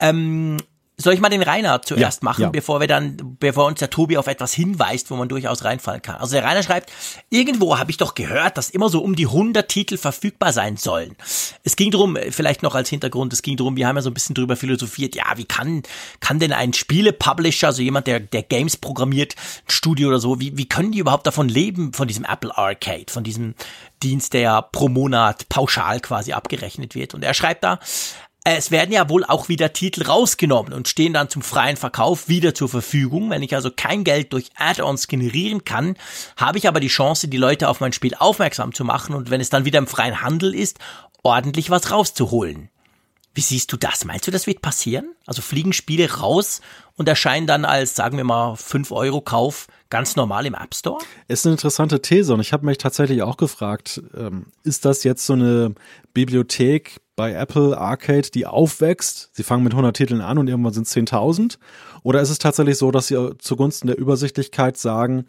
[SPEAKER 2] Ähm, soll ich mal den Rainer zuerst ja, machen, ja. bevor wir dann, bevor uns der Tobi auf etwas hinweist, wo man durchaus reinfallen kann? Also der Rainer schreibt, irgendwo habe ich doch gehört, dass immer so um die 100 Titel verfügbar sein sollen. Es ging drum, vielleicht noch als Hintergrund, es ging drum, wir haben ja so ein bisschen drüber philosophiert, ja, wie kann, kann denn ein Spiele-Publisher, also jemand, der, der Games programmiert, ein Studio oder so, wie, wie können die überhaupt davon leben, von diesem Apple Arcade, von diesem Dienst, der pro Monat pauschal quasi abgerechnet wird? Und er schreibt da, es werden ja wohl auch wieder Titel rausgenommen und stehen dann zum freien Verkauf wieder zur Verfügung. Wenn ich also kein Geld durch Add-ons generieren kann, habe ich aber die Chance, die Leute auf mein Spiel aufmerksam zu machen und wenn es dann wieder im freien Handel ist, ordentlich was rauszuholen. Wie siehst du das? Meinst du, das wird passieren? Also fliegen Spiele raus und erscheinen dann als, sagen wir mal, 5 Euro Kauf ganz normal im App Store?
[SPEAKER 3] Ist eine interessante These und ich habe mich tatsächlich auch gefragt, ähm, ist das jetzt so eine Bibliothek bei Apple Arcade, die aufwächst. Sie fangen mit 100 Titeln an und irgendwann sind es 10.000. Oder ist es tatsächlich so, dass sie zugunsten der Übersichtlichkeit sagen,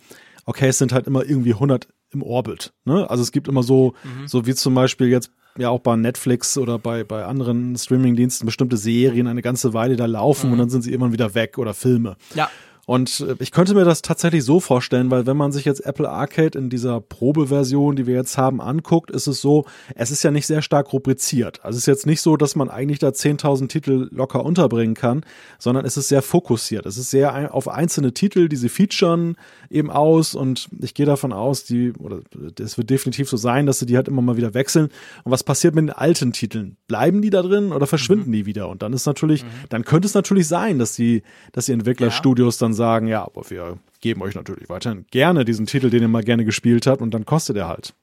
[SPEAKER 3] okay, es sind halt immer irgendwie 100 im Orbit. Ne? Also es gibt immer so, mhm. so wie zum Beispiel jetzt ja auch bei Netflix oder bei, bei anderen Streamingdiensten bestimmte Serien eine ganze Weile da laufen mhm. und dann sind sie immer wieder weg oder Filme.
[SPEAKER 2] Ja.
[SPEAKER 3] Und äh, ich könnte mir das tatsächlich so vorstellen, weil wenn man sich jetzt Apple Arcade in dieser Probeversion, die wir jetzt haben, anguckt, ist es so, es ist ja nicht sehr stark rubriziert. Also es ist jetzt nicht so, dass man eigentlich da 10.000 Titel locker unterbringen kann, sondern es ist sehr fokussiert. Es ist sehr auf einzelne Titel, die sie featuren eben aus und ich gehe davon aus, die, oder es wird definitiv so sein, dass sie die halt immer mal wieder wechseln. Und was passiert mit den alten Titeln? Bleiben die da drin oder verschwinden mhm. die wieder? Und dann ist natürlich, mhm. dann könnte es natürlich sein, dass die, dass die Entwicklerstudios ja. dann sagen, ja, aber wir geben euch natürlich weiterhin gerne diesen Titel, den ihr mal gerne gespielt habt und dann kostet er halt.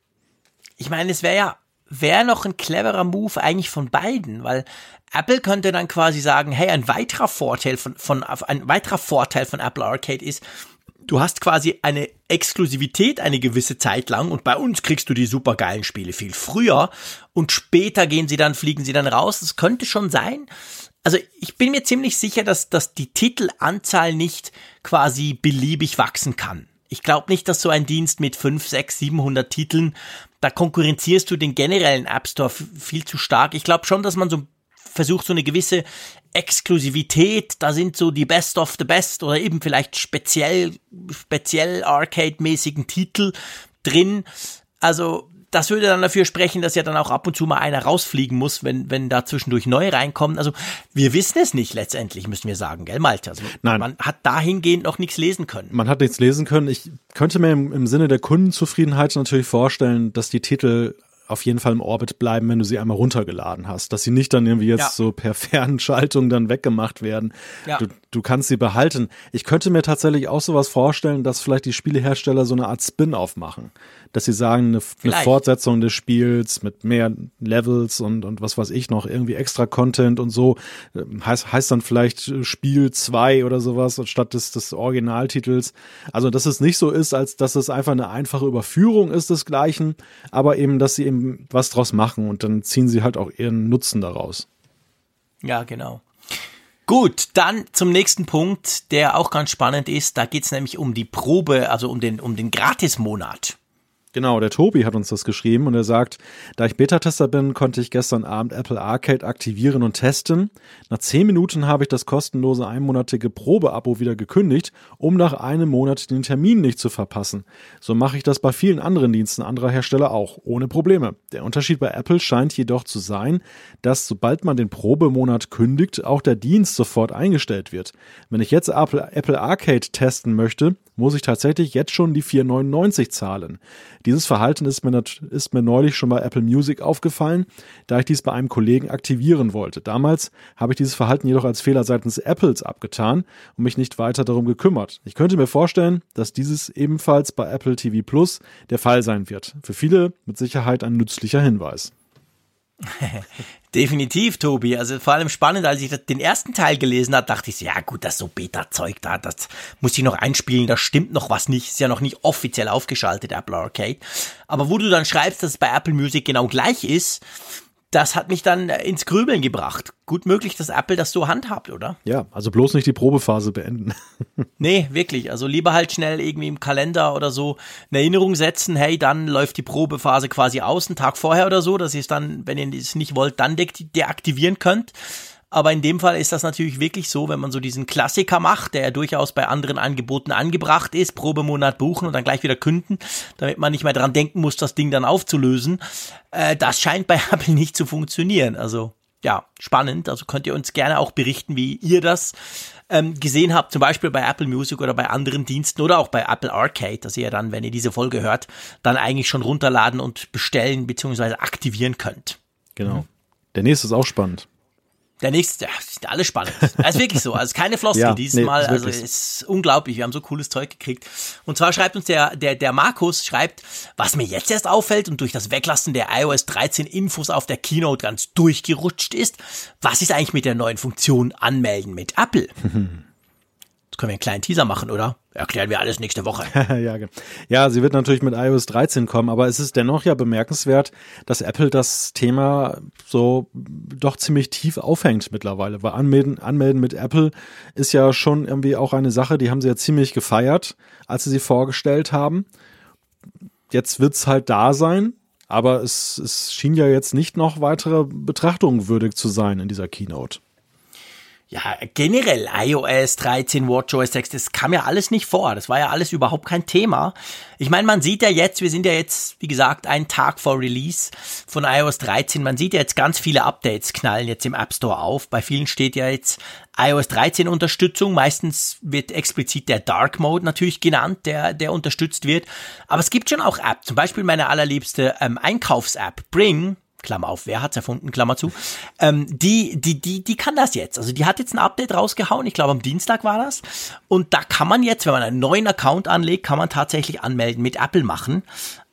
[SPEAKER 2] Ich meine, es wäre ja wäre noch ein cleverer Move eigentlich von beiden, weil Apple könnte dann quasi sagen, hey, ein weiterer Vorteil von, von ein weiterer Vorteil von Apple Arcade ist, du hast quasi eine Exklusivität eine gewisse Zeit lang und bei uns kriegst du die supergeilen Spiele viel früher und später gehen sie dann, fliegen sie dann raus. Das könnte schon sein. Also ich bin mir ziemlich sicher, dass, dass die Titelanzahl nicht quasi beliebig wachsen kann. Ich glaube nicht, dass so ein Dienst mit 5, 6, 700 Titeln, da konkurrenzierst du den generellen App Store viel zu stark. Ich glaube schon, dass man so versucht, so eine gewisse Exklusivität, da sind so die Best of the Best oder eben vielleicht speziell, speziell Arcade-mäßigen Titel drin. Also das würde dann dafür sprechen, dass ja dann auch ab und zu mal einer rausfliegen muss, wenn, wenn da zwischendurch neu reinkommen. Also wir wissen es nicht letztendlich, müssen wir sagen, gell, Malte? Also
[SPEAKER 3] Nein.
[SPEAKER 2] man hat dahingehend noch nichts lesen können.
[SPEAKER 3] Man hat nichts lesen können. Ich könnte mir im, im Sinne der Kundenzufriedenheit natürlich vorstellen, dass die Titel auf jeden Fall im Orbit bleiben, wenn du sie einmal runtergeladen hast. Dass sie nicht dann irgendwie jetzt ja. so per Fernschaltung dann weggemacht werden. Ja. Du, du kannst sie behalten. Ich könnte mir tatsächlich auch sowas vorstellen, dass vielleicht die Spielehersteller so eine Art Spin-off machen dass sie sagen, eine, eine, Fortsetzung des Spiels mit mehr Levels und, und was weiß ich noch, irgendwie extra Content und so, ähm, heißt, heißt dann vielleicht Spiel 2 oder sowas anstatt des, des Originaltitels. Also, dass es nicht so ist, als dass es einfach eine einfache Überführung ist desgleichen, aber eben, dass sie eben was draus machen und dann ziehen sie halt auch ihren Nutzen daraus.
[SPEAKER 2] Ja, genau. Gut, dann zum nächsten Punkt, der auch ganz spannend ist. Da geht es nämlich um die Probe, also um den, um den Gratismonat.
[SPEAKER 3] Genau, der Tobi hat uns das geschrieben und er sagt, da ich Beta-Tester bin, konnte ich gestern Abend Apple Arcade aktivieren und testen. Nach zehn Minuten habe ich das kostenlose einmonatige Probeabo wieder gekündigt, um nach einem Monat den Termin nicht zu verpassen. So mache ich das bei vielen anderen Diensten anderer Hersteller auch, ohne Probleme. Der Unterschied bei Apple scheint jedoch zu sein, dass sobald man den Probemonat kündigt, auch der Dienst sofort eingestellt wird. Wenn ich jetzt Apple, Apple Arcade testen möchte, muss ich tatsächlich jetzt schon die 4,99 zahlen. Dieses Verhalten ist mir, ist mir neulich schon bei Apple Music aufgefallen, da ich dies bei einem Kollegen aktivieren wollte. Damals habe ich dieses Verhalten jedoch als Fehler seitens Apples abgetan und mich nicht weiter darum gekümmert. Ich könnte mir vorstellen, dass dieses ebenfalls bei Apple TV Plus der Fall sein wird. Für viele mit Sicherheit ein nützlicher Hinweis.
[SPEAKER 2] Definitiv, Tobi. Also vor allem spannend, als ich den ersten Teil gelesen habe, dachte ich, ja gut, das so Beta-Zeug da, das muss ich noch einspielen, da stimmt noch was nicht, ist ja noch nicht offiziell aufgeschaltet, Apple Arcade. Aber wo du dann schreibst, dass es bei Apple Music genau gleich ist, das hat mich dann ins Grübeln gebracht. Gut möglich, dass Apple das so handhabt, oder?
[SPEAKER 3] Ja, also bloß nicht die Probephase beenden.
[SPEAKER 2] nee, wirklich. Also lieber halt schnell irgendwie im Kalender oder so eine Erinnerung setzen, hey, dann läuft die Probephase quasi aus, einen Tag vorher oder so, dass ihr es dann, wenn ihr es nicht wollt, dann de deaktivieren könnt. Aber in dem Fall ist das natürlich wirklich so, wenn man so diesen Klassiker macht, der ja durchaus bei anderen Angeboten angebracht ist, Probemonat buchen und dann gleich wieder künden, damit man nicht mehr dran denken muss, das Ding dann aufzulösen. Äh, das scheint bei Apple nicht zu funktionieren. Also ja, spannend. Also könnt ihr uns gerne auch berichten, wie ihr das ähm, gesehen habt, zum Beispiel bei Apple Music oder bei anderen Diensten oder auch bei Apple Arcade, dass ihr dann, wenn ihr diese Folge hört, dann eigentlich schon runterladen und bestellen bzw. aktivieren könnt.
[SPEAKER 3] Genau. Der nächste ist auch spannend.
[SPEAKER 2] Der nächste, ja, sind alle spannend. Das ist wirklich so. Also keine Floskel ja, diesmal. Nee, also ist unglaublich. Wir haben so cooles Zeug gekriegt. Und zwar schreibt uns der, der, der Markus schreibt, was mir jetzt erst auffällt und durch das Weglassen der iOS 13 Infos auf der Keynote ganz durchgerutscht ist. Was ist eigentlich mit der neuen Funktion Anmelden mit Apple? Können wir einen kleinen Teaser machen, oder? Erklären wir alles nächste Woche.
[SPEAKER 3] ja, ja, sie wird natürlich mit iOS 13 kommen, aber es ist dennoch ja bemerkenswert, dass Apple das Thema so doch ziemlich tief aufhängt mittlerweile. Weil Anmelden, Anmelden mit Apple ist ja schon irgendwie auch eine Sache, die haben sie ja ziemlich gefeiert, als sie sie vorgestellt haben. Jetzt wird's halt da sein, aber es, es schien ja jetzt nicht noch weitere Betrachtungen würdig zu sein in dieser Keynote
[SPEAKER 2] ja, generell iOS 13, WatchOS 6, das kam ja alles nicht vor. Das war ja alles überhaupt kein Thema. Ich meine, man sieht ja jetzt, wir sind ja jetzt, wie gesagt, einen Tag vor Release von iOS 13. Man sieht ja jetzt ganz viele Updates knallen jetzt im App Store auf. Bei vielen steht ja jetzt iOS 13 Unterstützung. Meistens wird explizit der Dark Mode natürlich genannt, der, der unterstützt wird. Aber es gibt schon auch Apps. Zum Beispiel meine allerliebste ähm, Einkaufs-App Bring Klammer auf, wer hat's erfunden, Klammer zu, ähm, die, die, die, die kann das jetzt. Also die hat jetzt ein Update rausgehauen, ich glaube am Dienstag war das. Und da kann man jetzt, wenn man einen neuen Account anlegt, kann man tatsächlich anmelden mit Apple machen.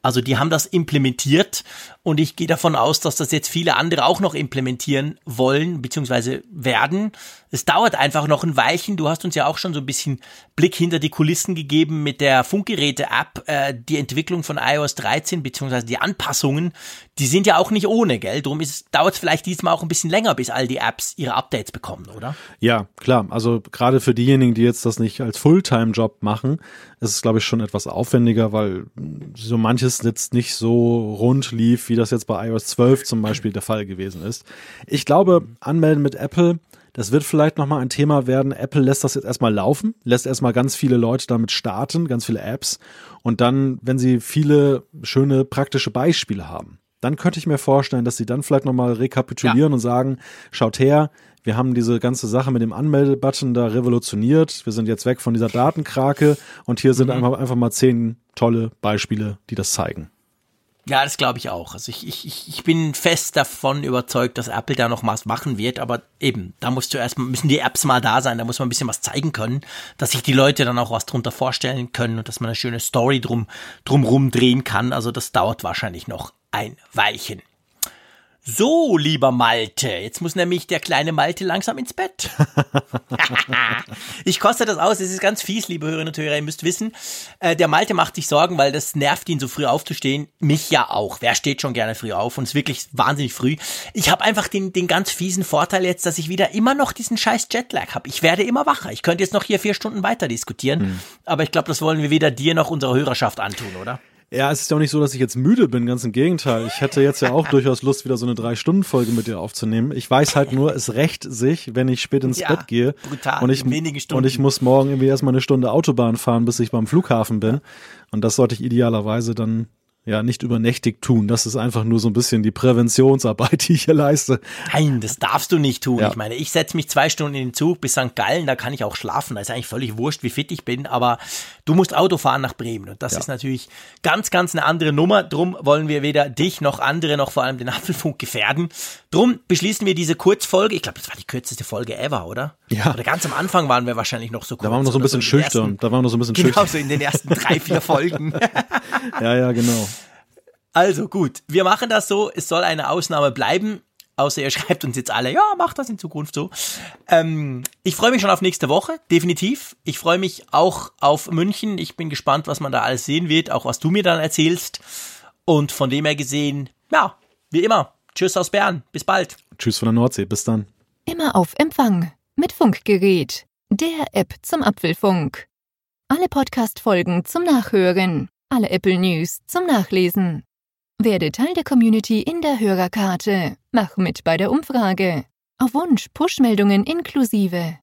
[SPEAKER 2] Also die haben das implementiert und ich gehe davon aus, dass das jetzt viele andere auch noch implementieren wollen bzw. werden. Es dauert einfach noch ein Weilchen. Du hast uns ja auch schon so ein bisschen Blick hinter die Kulissen gegeben mit der Funkgeräte-App. Äh, die Entwicklung von iOS 13 bzw. die Anpassungen, die sind ja auch nicht ohne, gell? Darum dauert es vielleicht diesmal auch ein bisschen länger, bis all die Apps ihre Updates bekommen, oder?
[SPEAKER 3] Ja, klar. Also gerade für diejenigen, die jetzt das nicht als Fulltime-Job machen, ist es, glaube ich, schon etwas aufwendiger, weil so manches jetzt nicht so rund lief, wie das jetzt bei iOS 12 zum Beispiel der Fall gewesen ist. Ich glaube, anmelden mit Apple, das wird vielleicht nochmal ein Thema werden. Apple lässt das jetzt erstmal laufen, lässt erstmal ganz viele Leute damit starten, ganz viele Apps. Und dann, wenn sie viele schöne praktische Beispiele haben, dann könnte ich mir vorstellen, dass sie dann vielleicht nochmal rekapitulieren ja. und sagen, schaut her, wir haben diese ganze Sache mit dem Anmeldebutton da revolutioniert. Wir sind jetzt weg von dieser Datenkrake und hier sind mhm. einfach, einfach mal zehn tolle Beispiele, die das zeigen.
[SPEAKER 2] Ja, das glaube ich auch. Also ich, ich, ich bin fest davon überzeugt, dass Apple da noch was machen wird, aber eben, da muss zuerst müssen die Apps mal da sein, da muss man ein bisschen was zeigen können, dass sich die Leute dann auch was drunter vorstellen können und dass man eine schöne Story drum drumrum drehen kann. Also das dauert wahrscheinlich noch ein Weilchen. So, lieber Malte, jetzt muss nämlich der kleine Malte langsam ins Bett. ich koste das aus, es ist ganz fies, liebe Hörerinnen und Hörer, ihr müsst wissen, äh, der Malte macht sich Sorgen, weil das nervt ihn so früh aufzustehen. Mich ja auch. Wer steht schon gerne früh auf und ist wirklich wahnsinnig früh. Ich habe einfach den, den ganz fiesen Vorteil jetzt, dass ich wieder immer noch diesen scheiß Jetlag habe. Ich werde immer wacher. Ich könnte jetzt noch hier vier Stunden weiter diskutieren, hm. aber ich glaube, das wollen wir weder dir noch unserer Hörerschaft antun, oder?
[SPEAKER 3] Ja, es ist ja auch nicht so, dass ich jetzt müde bin, ganz im Gegenteil. Ich hätte jetzt ja auch durchaus Lust, wieder so eine Drei-Stunden-Folge mit dir aufzunehmen. Ich weiß halt nur, es rächt sich, wenn ich spät ins ja, Bett gehe. Brutal, und ich, und ich muss morgen irgendwie erstmal eine Stunde Autobahn fahren, bis ich beim Flughafen bin. Und das sollte ich idealerweise dann ja nicht übernächtig tun. Das ist einfach nur so ein bisschen die Präventionsarbeit, die ich hier leiste.
[SPEAKER 2] Nein, das darfst du nicht tun. Ja. Ich meine, ich setze mich zwei Stunden in den Zug bis St. Gallen, da kann ich auch schlafen. Da ist eigentlich völlig wurscht, wie fit ich bin, aber du musst Auto fahren nach Bremen. Und das ja. ist natürlich ganz, ganz eine andere Nummer. Drum wollen wir weder dich noch andere noch vor allem den Apfelfunk gefährden. Drum beschließen wir diese Kurzfolge. Ich glaube, das war die kürzeste Folge ever, oder? Ja. Oder ganz am Anfang waren wir wahrscheinlich noch so kurz.
[SPEAKER 3] Da waren wir noch so ein bisschen so schüchtern. Ersten, da waren wir noch so ein bisschen genau, schüchtern.
[SPEAKER 2] Genau, so in den ersten drei, vier Folgen.
[SPEAKER 3] ja, ja, genau.
[SPEAKER 2] Also gut, wir machen das so. Es soll eine Ausnahme bleiben. Außer ihr schreibt uns jetzt alle, ja, macht das in Zukunft so. Ähm, ich freue mich schon auf nächste Woche, definitiv. Ich freue mich auch auf München. Ich bin gespannt, was man da alles sehen wird, auch was du mir dann erzählst. Und von dem her gesehen, ja, wie immer, Tschüss aus Bern. Bis bald.
[SPEAKER 3] Tschüss von der Nordsee. Bis dann.
[SPEAKER 1] Immer auf Empfang mit Funkgerät, der App zum Apfelfunk. Alle Podcast-Folgen zum Nachhören, alle Apple News zum Nachlesen. Werde Teil der Community in der Hörerkarte. Mach mit bei der Umfrage. Auf Wunsch Push-Meldungen inklusive.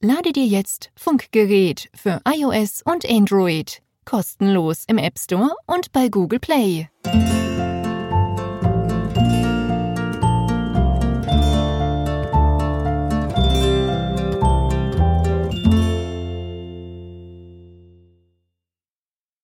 [SPEAKER 1] Lade dir jetzt Funkgerät für iOS und Android kostenlos im App Store und bei Google Play.